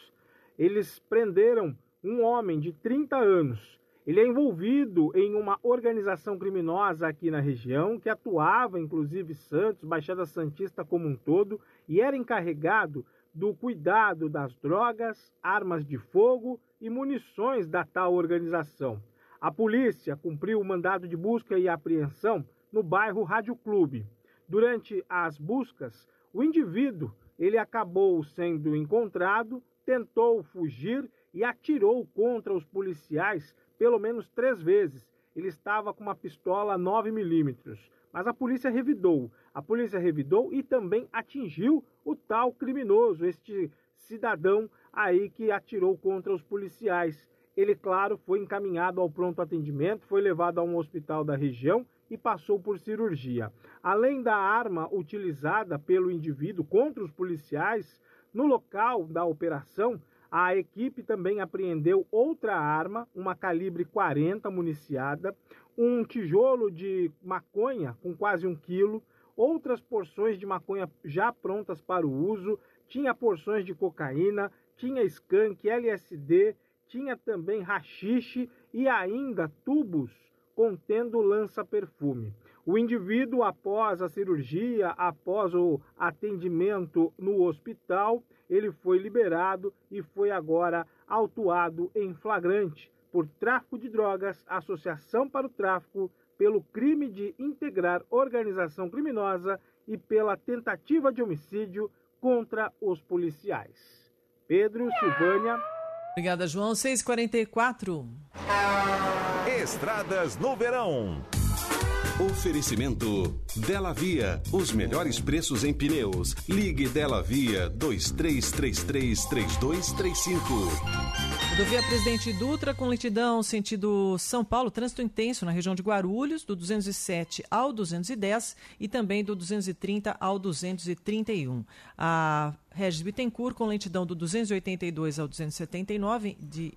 eles prenderam um homem de 30 anos ele é envolvido em uma organização criminosa aqui na região, que atuava inclusive Santos, Baixada Santista como um todo, e era encarregado do cuidado das drogas, armas de fogo e munições da tal organização. A polícia cumpriu o mandado de busca e apreensão no bairro Rádio Clube. Durante as buscas, o indivíduo ele acabou sendo encontrado, tentou fugir e atirou contra os policiais pelo menos três vezes. Ele estava com uma pistola 9mm, mas a polícia revidou. A polícia revidou e também atingiu o tal criminoso, este cidadão aí que atirou contra os policiais. Ele, claro, foi encaminhado ao pronto atendimento, foi levado a um hospital da região e passou por cirurgia. Além da arma utilizada pelo indivíduo contra os policiais, no local da operação, a equipe também apreendeu outra arma, uma calibre 40 municiada, um tijolo de maconha com quase um quilo, outras porções de maconha já prontas para o uso, tinha porções de cocaína, tinha skunk, LSD, tinha também rachixe e ainda tubos contendo lança-perfume. O indivíduo, após a cirurgia, após o atendimento no hospital, ele foi liberado e foi agora autuado em flagrante por tráfico de drogas, associação para o tráfico, pelo crime de integrar organização criminosa e pela tentativa de homicídio contra os policiais. Pedro Silvânia. Obrigada, João. 6h44. Estradas no verão. Oferecimento Dela Via, os melhores preços em pneus. Ligue Dela Via 23333235. Rodovia Presidente Dutra com lentidão sentido São Paulo, trânsito intenso na região de Guarulhos, do 207 ao 210 e também do 230 ao 231. A Regis Bittencourt com lentidão do 282 ao 279 de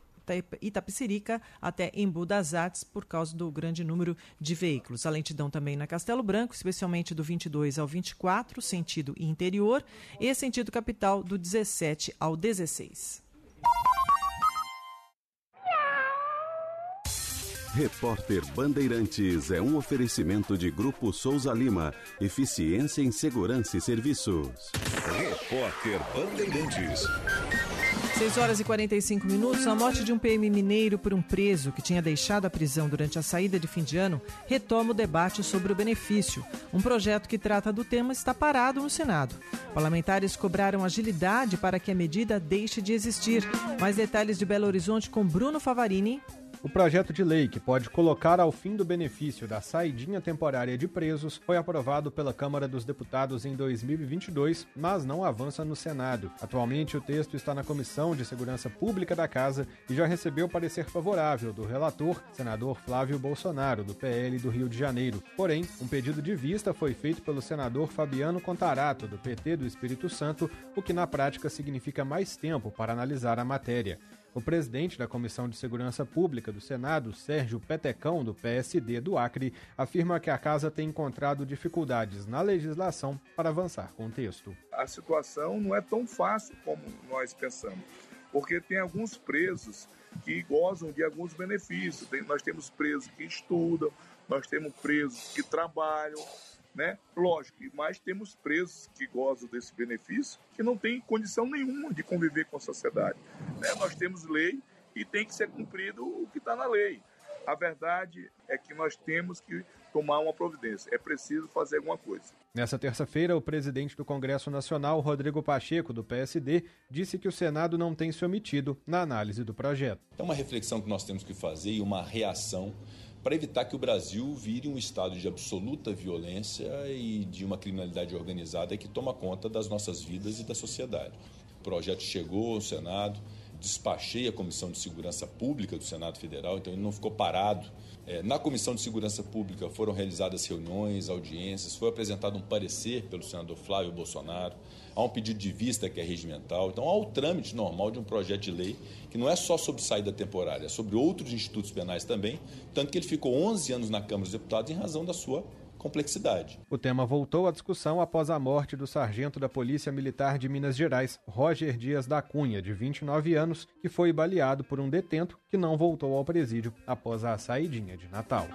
Itapecerica até Embu das Artes por causa do grande número de veículos. A lentidão também na Castelo Branco, especialmente do 22 ao 24, sentido interior, e sentido capital do 17 ao 16. Repórter Bandeirantes é um oferecimento de Grupo Souza Lima. Eficiência em Segurança e Serviços. Repórter Bandeirantes. 6 horas e 45 minutos. A morte de um PM mineiro por um preso que tinha deixado a prisão durante a saída de fim de ano retoma o debate sobre o benefício. Um projeto que trata do tema está parado no Senado. Parlamentares cobraram agilidade para que a medida deixe de existir. Mais detalhes de Belo Horizonte com Bruno Favarini o projeto de lei que pode colocar ao fim do benefício da saidinha temporária de presos foi aprovado pela Câmara dos Deputados em 2022, mas não avança no Senado. Atualmente, o texto está na Comissão de Segurança Pública da Casa e já recebeu parecer favorável do relator, senador Flávio Bolsonaro, do PL do Rio de Janeiro. Porém, um pedido de vista foi feito pelo senador Fabiano Contarato, do PT do Espírito Santo, o que na prática significa mais tempo para analisar a matéria. O presidente da Comissão de Segurança Pública do Senado, Sérgio Petecão, do PSD do Acre, afirma que a casa tem encontrado dificuldades na legislação para avançar com o texto. A situação não é tão fácil como nós pensamos, porque tem alguns presos que gozam de alguns benefícios. nós temos presos que estudam, nós temos presos que trabalham, né? Lógico, mas temos presos que gozam desse benefício que não têm condição nenhuma de conviver com a sociedade. Né? Nós temos lei e tem que ser cumprido o que está na lei. A verdade é que nós temos que tomar uma providência. É preciso fazer alguma coisa. Nessa terça-feira, o presidente do Congresso Nacional, Rodrigo Pacheco, do PSD, disse que o Senado não tem se omitido na análise do projeto. É uma reflexão que nós temos que fazer e uma reação para evitar que o Brasil vire um estado de absoluta violência e de uma criminalidade organizada que toma conta das nossas vidas e da sociedade. O projeto chegou ao Senado, despachei a Comissão de Segurança Pública do Senado Federal, então ele não ficou parado. É, na Comissão de Segurança Pública foram realizadas reuniões, audiências, foi apresentado um parecer pelo senador Flávio Bolsonaro, há um pedido de vista que é regimental, então há o trâmite normal de um projeto de lei que não é só sobre saída temporária, é sobre outros institutos penais também, tanto que ele ficou 11 anos na Câmara dos Deputados em razão da sua complexidade. O tema voltou à discussão após a morte do sargento da Polícia Militar de Minas Gerais, Roger Dias da Cunha, de 29 anos, que foi baleado por um detento que não voltou ao presídio após a saidinha de Natal.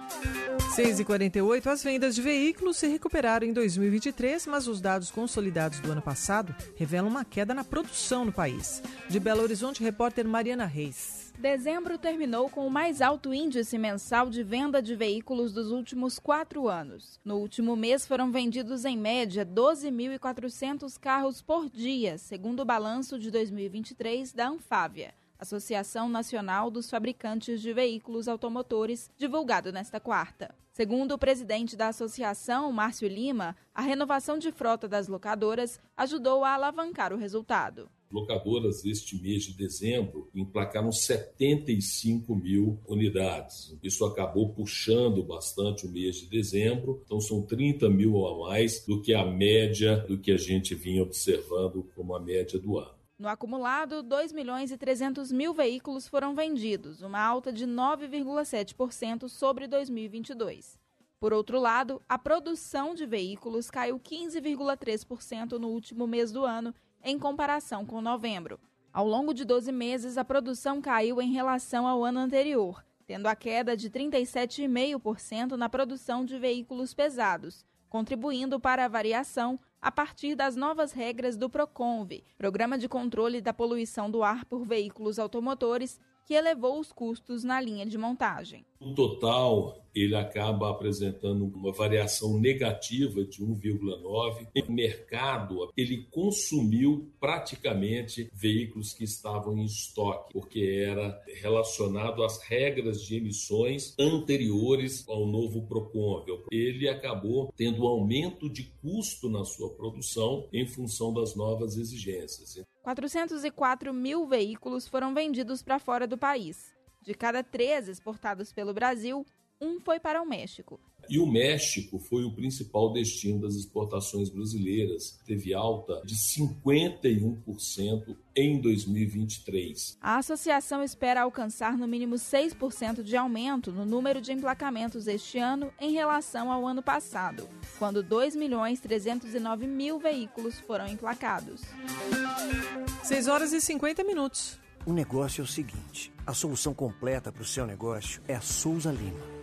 6h48, as vendas de veículos se recuperaram em 2023, mas os dados consolidados do ano passado revelam uma queda na produção no país. De Belo Horizonte, repórter Mariana Reis. Dezembro terminou com o mais alto índice mensal de venda de veículos dos últimos quatro anos. No último mês foram vendidos em média 12.400 carros por dia, segundo o balanço de 2023 da Anfávia. Associação Nacional dos Fabricantes de Veículos Automotores, divulgado nesta quarta. Segundo o presidente da associação, Márcio Lima, a renovação de frota das locadoras ajudou a alavancar o resultado locadoras este mês de dezembro emplacaram 75 mil unidades. Isso acabou puxando bastante o mês de dezembro, então são 30 mil a mais do que a média do que a gente vinha observando como a média do ano. No acumulado, 2 milhões e 300 mil veículos foram vendidos, uma alta de 9,7% sobre 2022. Por outro lado, a produção de veículos caiu 15,3% no último mês do ano, em comparação com novembro. Ao longo de 12 meses, a produção caiu em relação ao ano anterior, tendo a queda de 37,5% na produção de veículos pesados, contribuindo para a variação a partir das novas regras do Proconv, Programa de Controle da Poluição do Ar por Veículos Automotores, que elevou os custos na linha de montagem. O total ele acaba apresentando uma variação negativa de 1,9. O mercado ele consumiu praticamente veículos que estavam em estoque, porque era relacionado às regras de emissões anteriores ao novo Proconvel. Ele acabou tendo um aumento de custo na sua produção em função das novas exigências. 404 mil veículos foram vendidos para fora do país. De cada três exportados pelo Brasil, um foi para o México. E o México foi o principal destino das exportações brasileiras, teve alta de 51% em 2023. A associação espera alcançar no mínimo 6% de aumento no número de emplacamentos este ano em relação ao ano passado, quando 2 milhões 309 mil veículos foram emplacados. 6 horas e 50 minutos. O negócio é o seguinte: a solução completa para o seu negócio é a Souza Lima.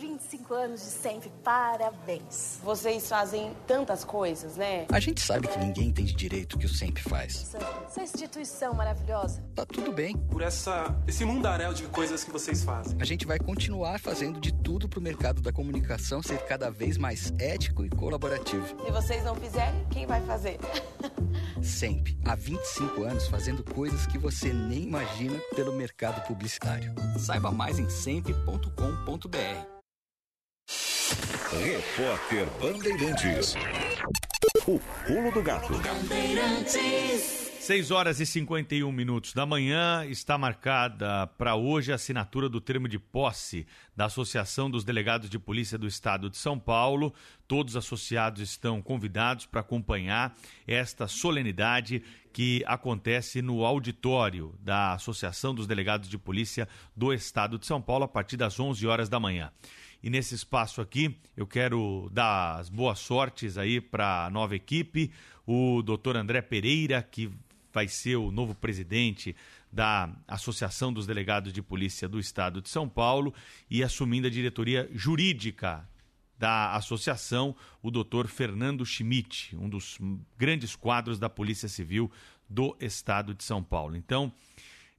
25 anos de sempre, parabéns. Vocês fazem tantas coisas, né? A gente sabe que ninguém entende direito o que o Sempre faz. Essa, essa instituição maravilhosa. Tá tudo bem. Por essa, esse mundaréu de coisas que vocês fazem. A gente vai continuar fazendo de tudo pro mercado da comunicação ser cada vez mais ético e colaborativo. Se vocês não fizerem, quem vai fazer? Sempre, há 25 anos, fazendo coisas que você nem imagina pelo mercado publicitário. Saiba mais em sempre.com.br. Repórter Bandeirantes. O pulo do gato. 6 horas e 51 minutos da manhã está marcada para hoje a assinatura do termo de posse da Associação dos Delegados de Polícia do Estado de São Paulo. Todos os associados estão convidados para acompanhar esta solenidade que acontece no auditório da Associação dos Delegados de Polícia do Estado de São Paulo a partir das 11 horas da manhã. E nesse espaço aqui, eu quero dar as boas sortes aí para a nova equipe, o doutor André Pereira, que vai ser o novo presidente da Associação dos Delegados de Polícia do Estado de São Paulo e assumindo a diretoria jurídica da associação, o doutor Fernando Schmidt, um dos grandes quadros da Polícia Civil do Estado de São Paulo. Então,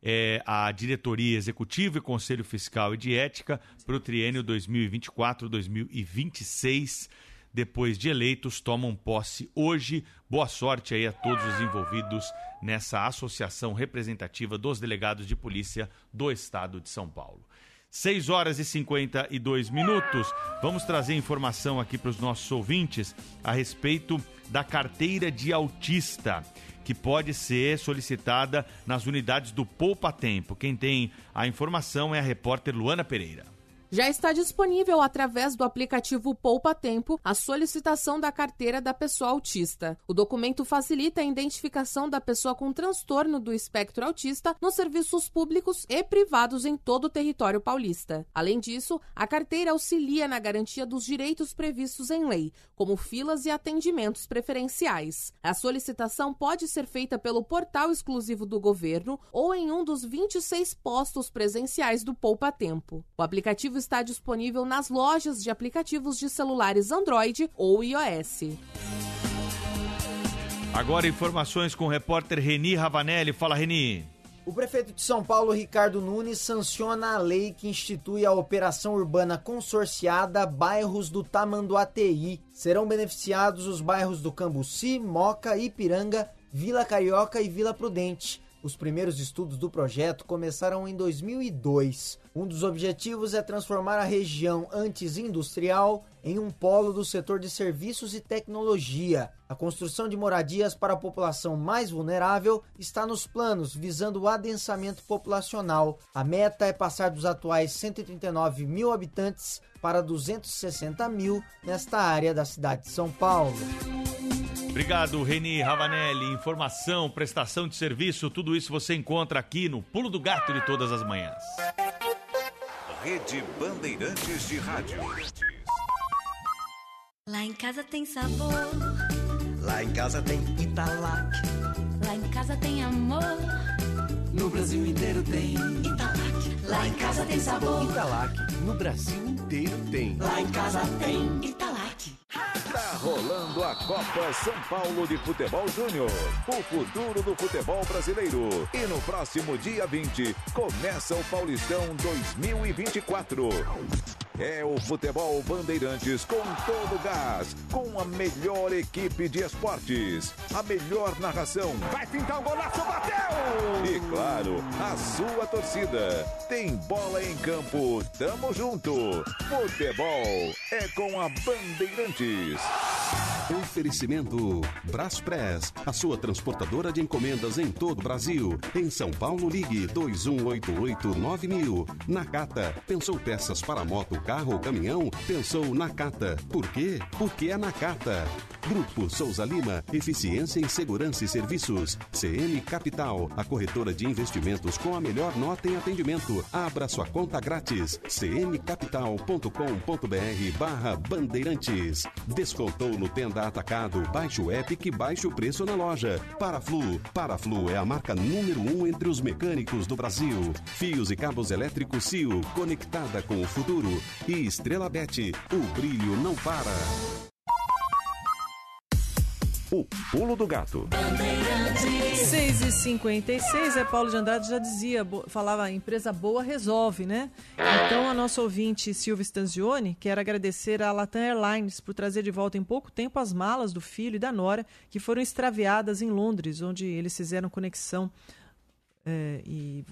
é, a diretoria executiva e conselho fiscal e de ética para o triênio 2024-2026. Depois de eleitos, tomam posse hoje. Boa sorte aí a todos os envolvidos nessa associação representativa dos delegados de polícia do estado de São Paulo. 6 horas e 52 minutos. Vamos trazer informação aqui para os nossos ouvintes a respeito da carteira de autista que pode ser solicitada nas unidades do Poupa Tempo. Quem tem a informação é a repórter Luana Pereira. Já está disponível através do aplicativo Poupa Tempo a solicitação da carteira da pessoa autista. O documento facilita a identificação da pessoa com transtorno do espectro autista nos serviços públicos e privados em todo o território paulista. Além disso, a carteira auxilia na garantia dos direitos previstos em lei, como filas e atendimentos preferenciais. A solicitação pode ser feita pelo portal exclusivo do governo ou em um dos 26 postos presenciais do Poupa Tempo. O aplicativo está disponível nas lojas de aplicativos de celulares Android ou iOS. Agora informações com o repórter Reni Ravanelli. Fala, Reni. O prefeito de São Paulo, Ricardo Nunes, sanciona a lei que institui a operação urbana consorciada Bairros do Tamanduateí. Serão beneficiados os bairros do Cambuci, Moca, Ipiranga, Vila Carioca e Vila Prudente. Os primeiros estudos do projeto começaram em 2002. Um dos objetivos é transformar a região antes industrial em um polo do setor de serviços e tecnologia. A construção de moradias para a população mais vulnerável está nos planos, visando o adensamento populacional. A meta é passar dos atuais 139 mil habitantes para 260 mil nesta área da cidade de São Paulo. Obrigado, Reni Ravanelli. Informação, prestação de serviço, tudo isso você encontra aqui no Pulo do Gato de todas as manhãs. Rede Bandeirantes de Rádio. Lá em casa tem sabor. Lá em casa tem Italac. Lá em casa tem amor. No Brasil inteiro tem Italac. Lá em casa tem sabor. Italac. No Brasil inteiro tem. Lá em casa tem Italac. Rolando a Copa São Paulo de Futebol Júnior. O futuro do futebol brasileiro. E no próximo dia 20 começa o Paulistão 2024. É o Futebol Bandeirantes com todo gás, com a melhor equipe de esportes, a melhor narração. Vai pintar um golaço, bateu! E claro, a sua torcida. Tem bola em campo, tamo junto. Futebol é com a Bandeirantes. Oferecimento Braspress, a sua transportadora de encomendas em todo o Brasil. Em São Paulo, ligue 2188-9000. Nakata, pensou peças para moto, carro ou caminhão? Pensou Nakata. Por quê? Porque é Nakata. Grupo Souza Lima, eficiência em segurança e serviços. CM Capital, a corretora de investimentos com a melhor nota em atendimento. Abra sua conta grátis. cmcapital.com.br barra Bandeirantes. Descontou no Tenda Atacado. Baixe o app que baixe o preço na loja. Paraflu. Paraflu é a marca número um entre os mecânicos do Brasil. Fios e cabos elétricos CIO, conectada com o futuro. E Estrela Bet, o brilho não para. O Pulo do Gato. 6 e 56 é Paulo de Andrade já dizia, falava empresa boa resolve, né? Então a nossa ouvinte Silvia Stanzioni quer agradecer à Latam Airlines por trazer de volta em pouco tempo as malas do filho e da nora que foram extraviadas em Londres, onde eles fizeram conexão é, e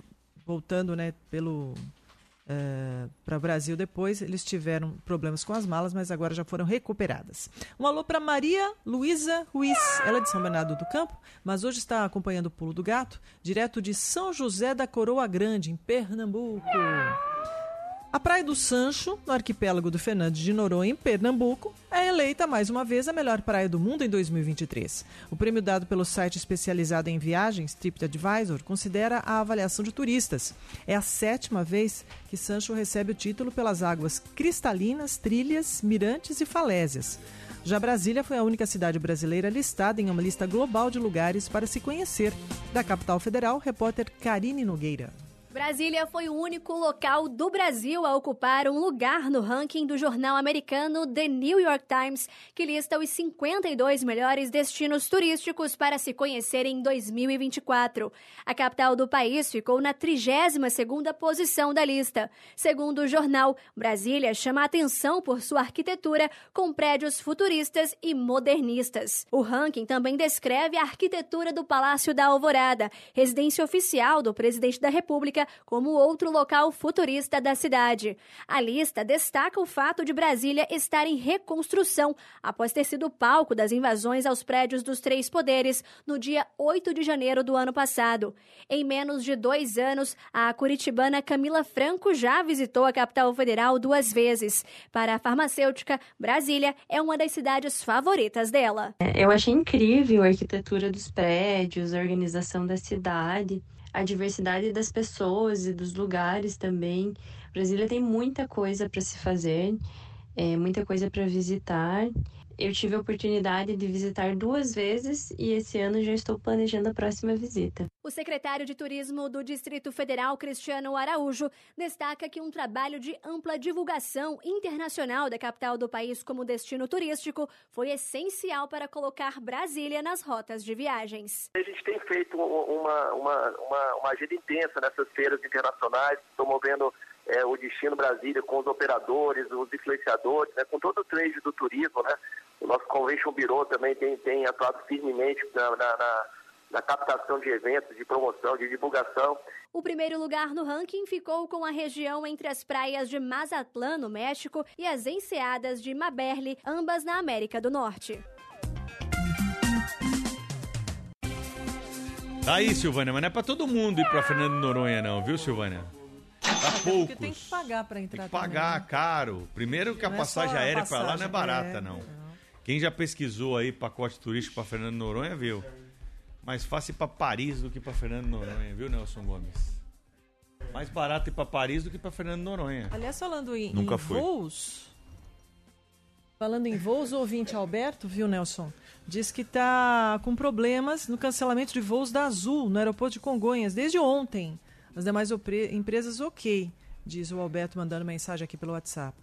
voltando, né, pelo para o Brasil depois, eles tiveram problemas com as malas, mas agora já foram recuperadas. Um alô para Maria Luísa Ruiz, ela é de São Bernardo do Campo, mas hoje está acompanhando o Pulo do Gato, direto de São José da Coroa Grande, em Pernambuco. A Praia do Sancho, no arquipélago do Fernandes de Noronha, em Pernambuco, é eleita mais uma vez a melhor praia do mundo em 2023. O prêmio dado pelo site especializado em viagens, TripAdvisor, considera a avaliação de turistas. É a sétima vez que Sancho recebe o título pelas águas cristalinas, trilhas, mirantes e falésias. Já Brasília foi a única cidade brasileira listada em uma lista global de lugares para se conhecer. Da capital federal, repórter Karine Nogueira. Brasília foi o único local do Brasil a ocupar um lugar no ranking do jornal americano The New York Times, que lista os 52 melhores destinos turísticos para se conhecer em 2024. A capital do país ficou na 32ª posição da lista. Segundo o jornal, Brasília chama atenção por sua arquitetura com prédios futuristas e modernistas. O ranking também descreve a arquitetura do Palácio da Alvorada, residência oficial do presidente da República como outro local futurista da cidade. A lista destaca o fato de Brasília estar em reconstrução após ter sido palco das invasões aos prédios dos três poderes no dia 8 de janeiro do ano passado. Em menos de dois anos, a curitibana Camila Franco já visitou a capital federal duas vezes. Para a farmacêutica, Brasília é uma das cidades favoritas dela. Eu achei incrível a arquitetura dos prédios, a organização da cidade a diversidade das pessoas e dos lugares também. Brasília tem muita coisa para se fazer, é, muita coisa para visitar. Eu tive a oportunidade de visitar duas vezes e esse ano já estou planejando a próxima visita. O secretário de Turismo do Distrito Federal, Cristiano Araújo, destaca que um trabalho de ampla divulgação internacional da capital do país como destino turístico foi essencial para colocar Brasília nas rotas de viagens. A gente tem feito uma, uma, uma, uma agenda intensa nessas feiras internacionais, promovendo é, o Destino Brasília com os operadores, os influenciadores, né, com todo o trade do turismo, né? O nosso Convention Bureau também tem, tem atuado firmemente na, na, na, na captação de eventos, de promoção, de divulgação. O primeiro lugar no ranking ficou com a região entre as praias de Mazatlán, no México, e as enseadas de Maberli, ambas na América do Norte. Tá aí, Silvânia, mas não é pra todo mundo ir pra Fernando Noronha, não, viu, Silvânia? Pra poucos. Porque tem que pagar para entrar Tem que pagar também, né? caro. Primeiro que a Não é passagem só a aérea pra lá não é passagem, barata, é, não. Quem já pesquisou aí pacote turístico pra Fernando Noronha, viu? Mais fácil ir pra Paris do que pra Fernando Noronha, viu, Nelson Gomes? Mais barato ir pra Paris do que pra Fernando Noronha. Aliás, falando em, Nunca em fui. voos. Falando em voos, o ouvinte Alberto, viu, Nelson? Diz que tá com problemas no cancelamento de voos da Azul no aeroporto de Congonhas desde ontem. As demais opre- empresas, ok, diz o Alberto mandando mensagem aqui pelo WhatsApp.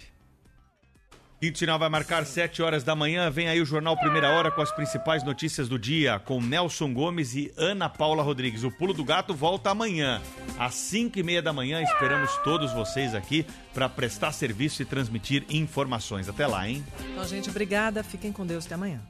Quinto sinal vai marcar 7 horas da manhã. Vem aí o Jornal Primeira Hora com as principais notícias do dia, com Nelson Gomes e Ana Paula Rodrigues. O Pulo do Gato volta amanhã, às 5 e meia da manhã. Esperamos todos vocês aqui para prestar serviço e transmitir informações. Até lá, hein? Então, gente, obrigada. Fiquem com Deus. Até amanhã.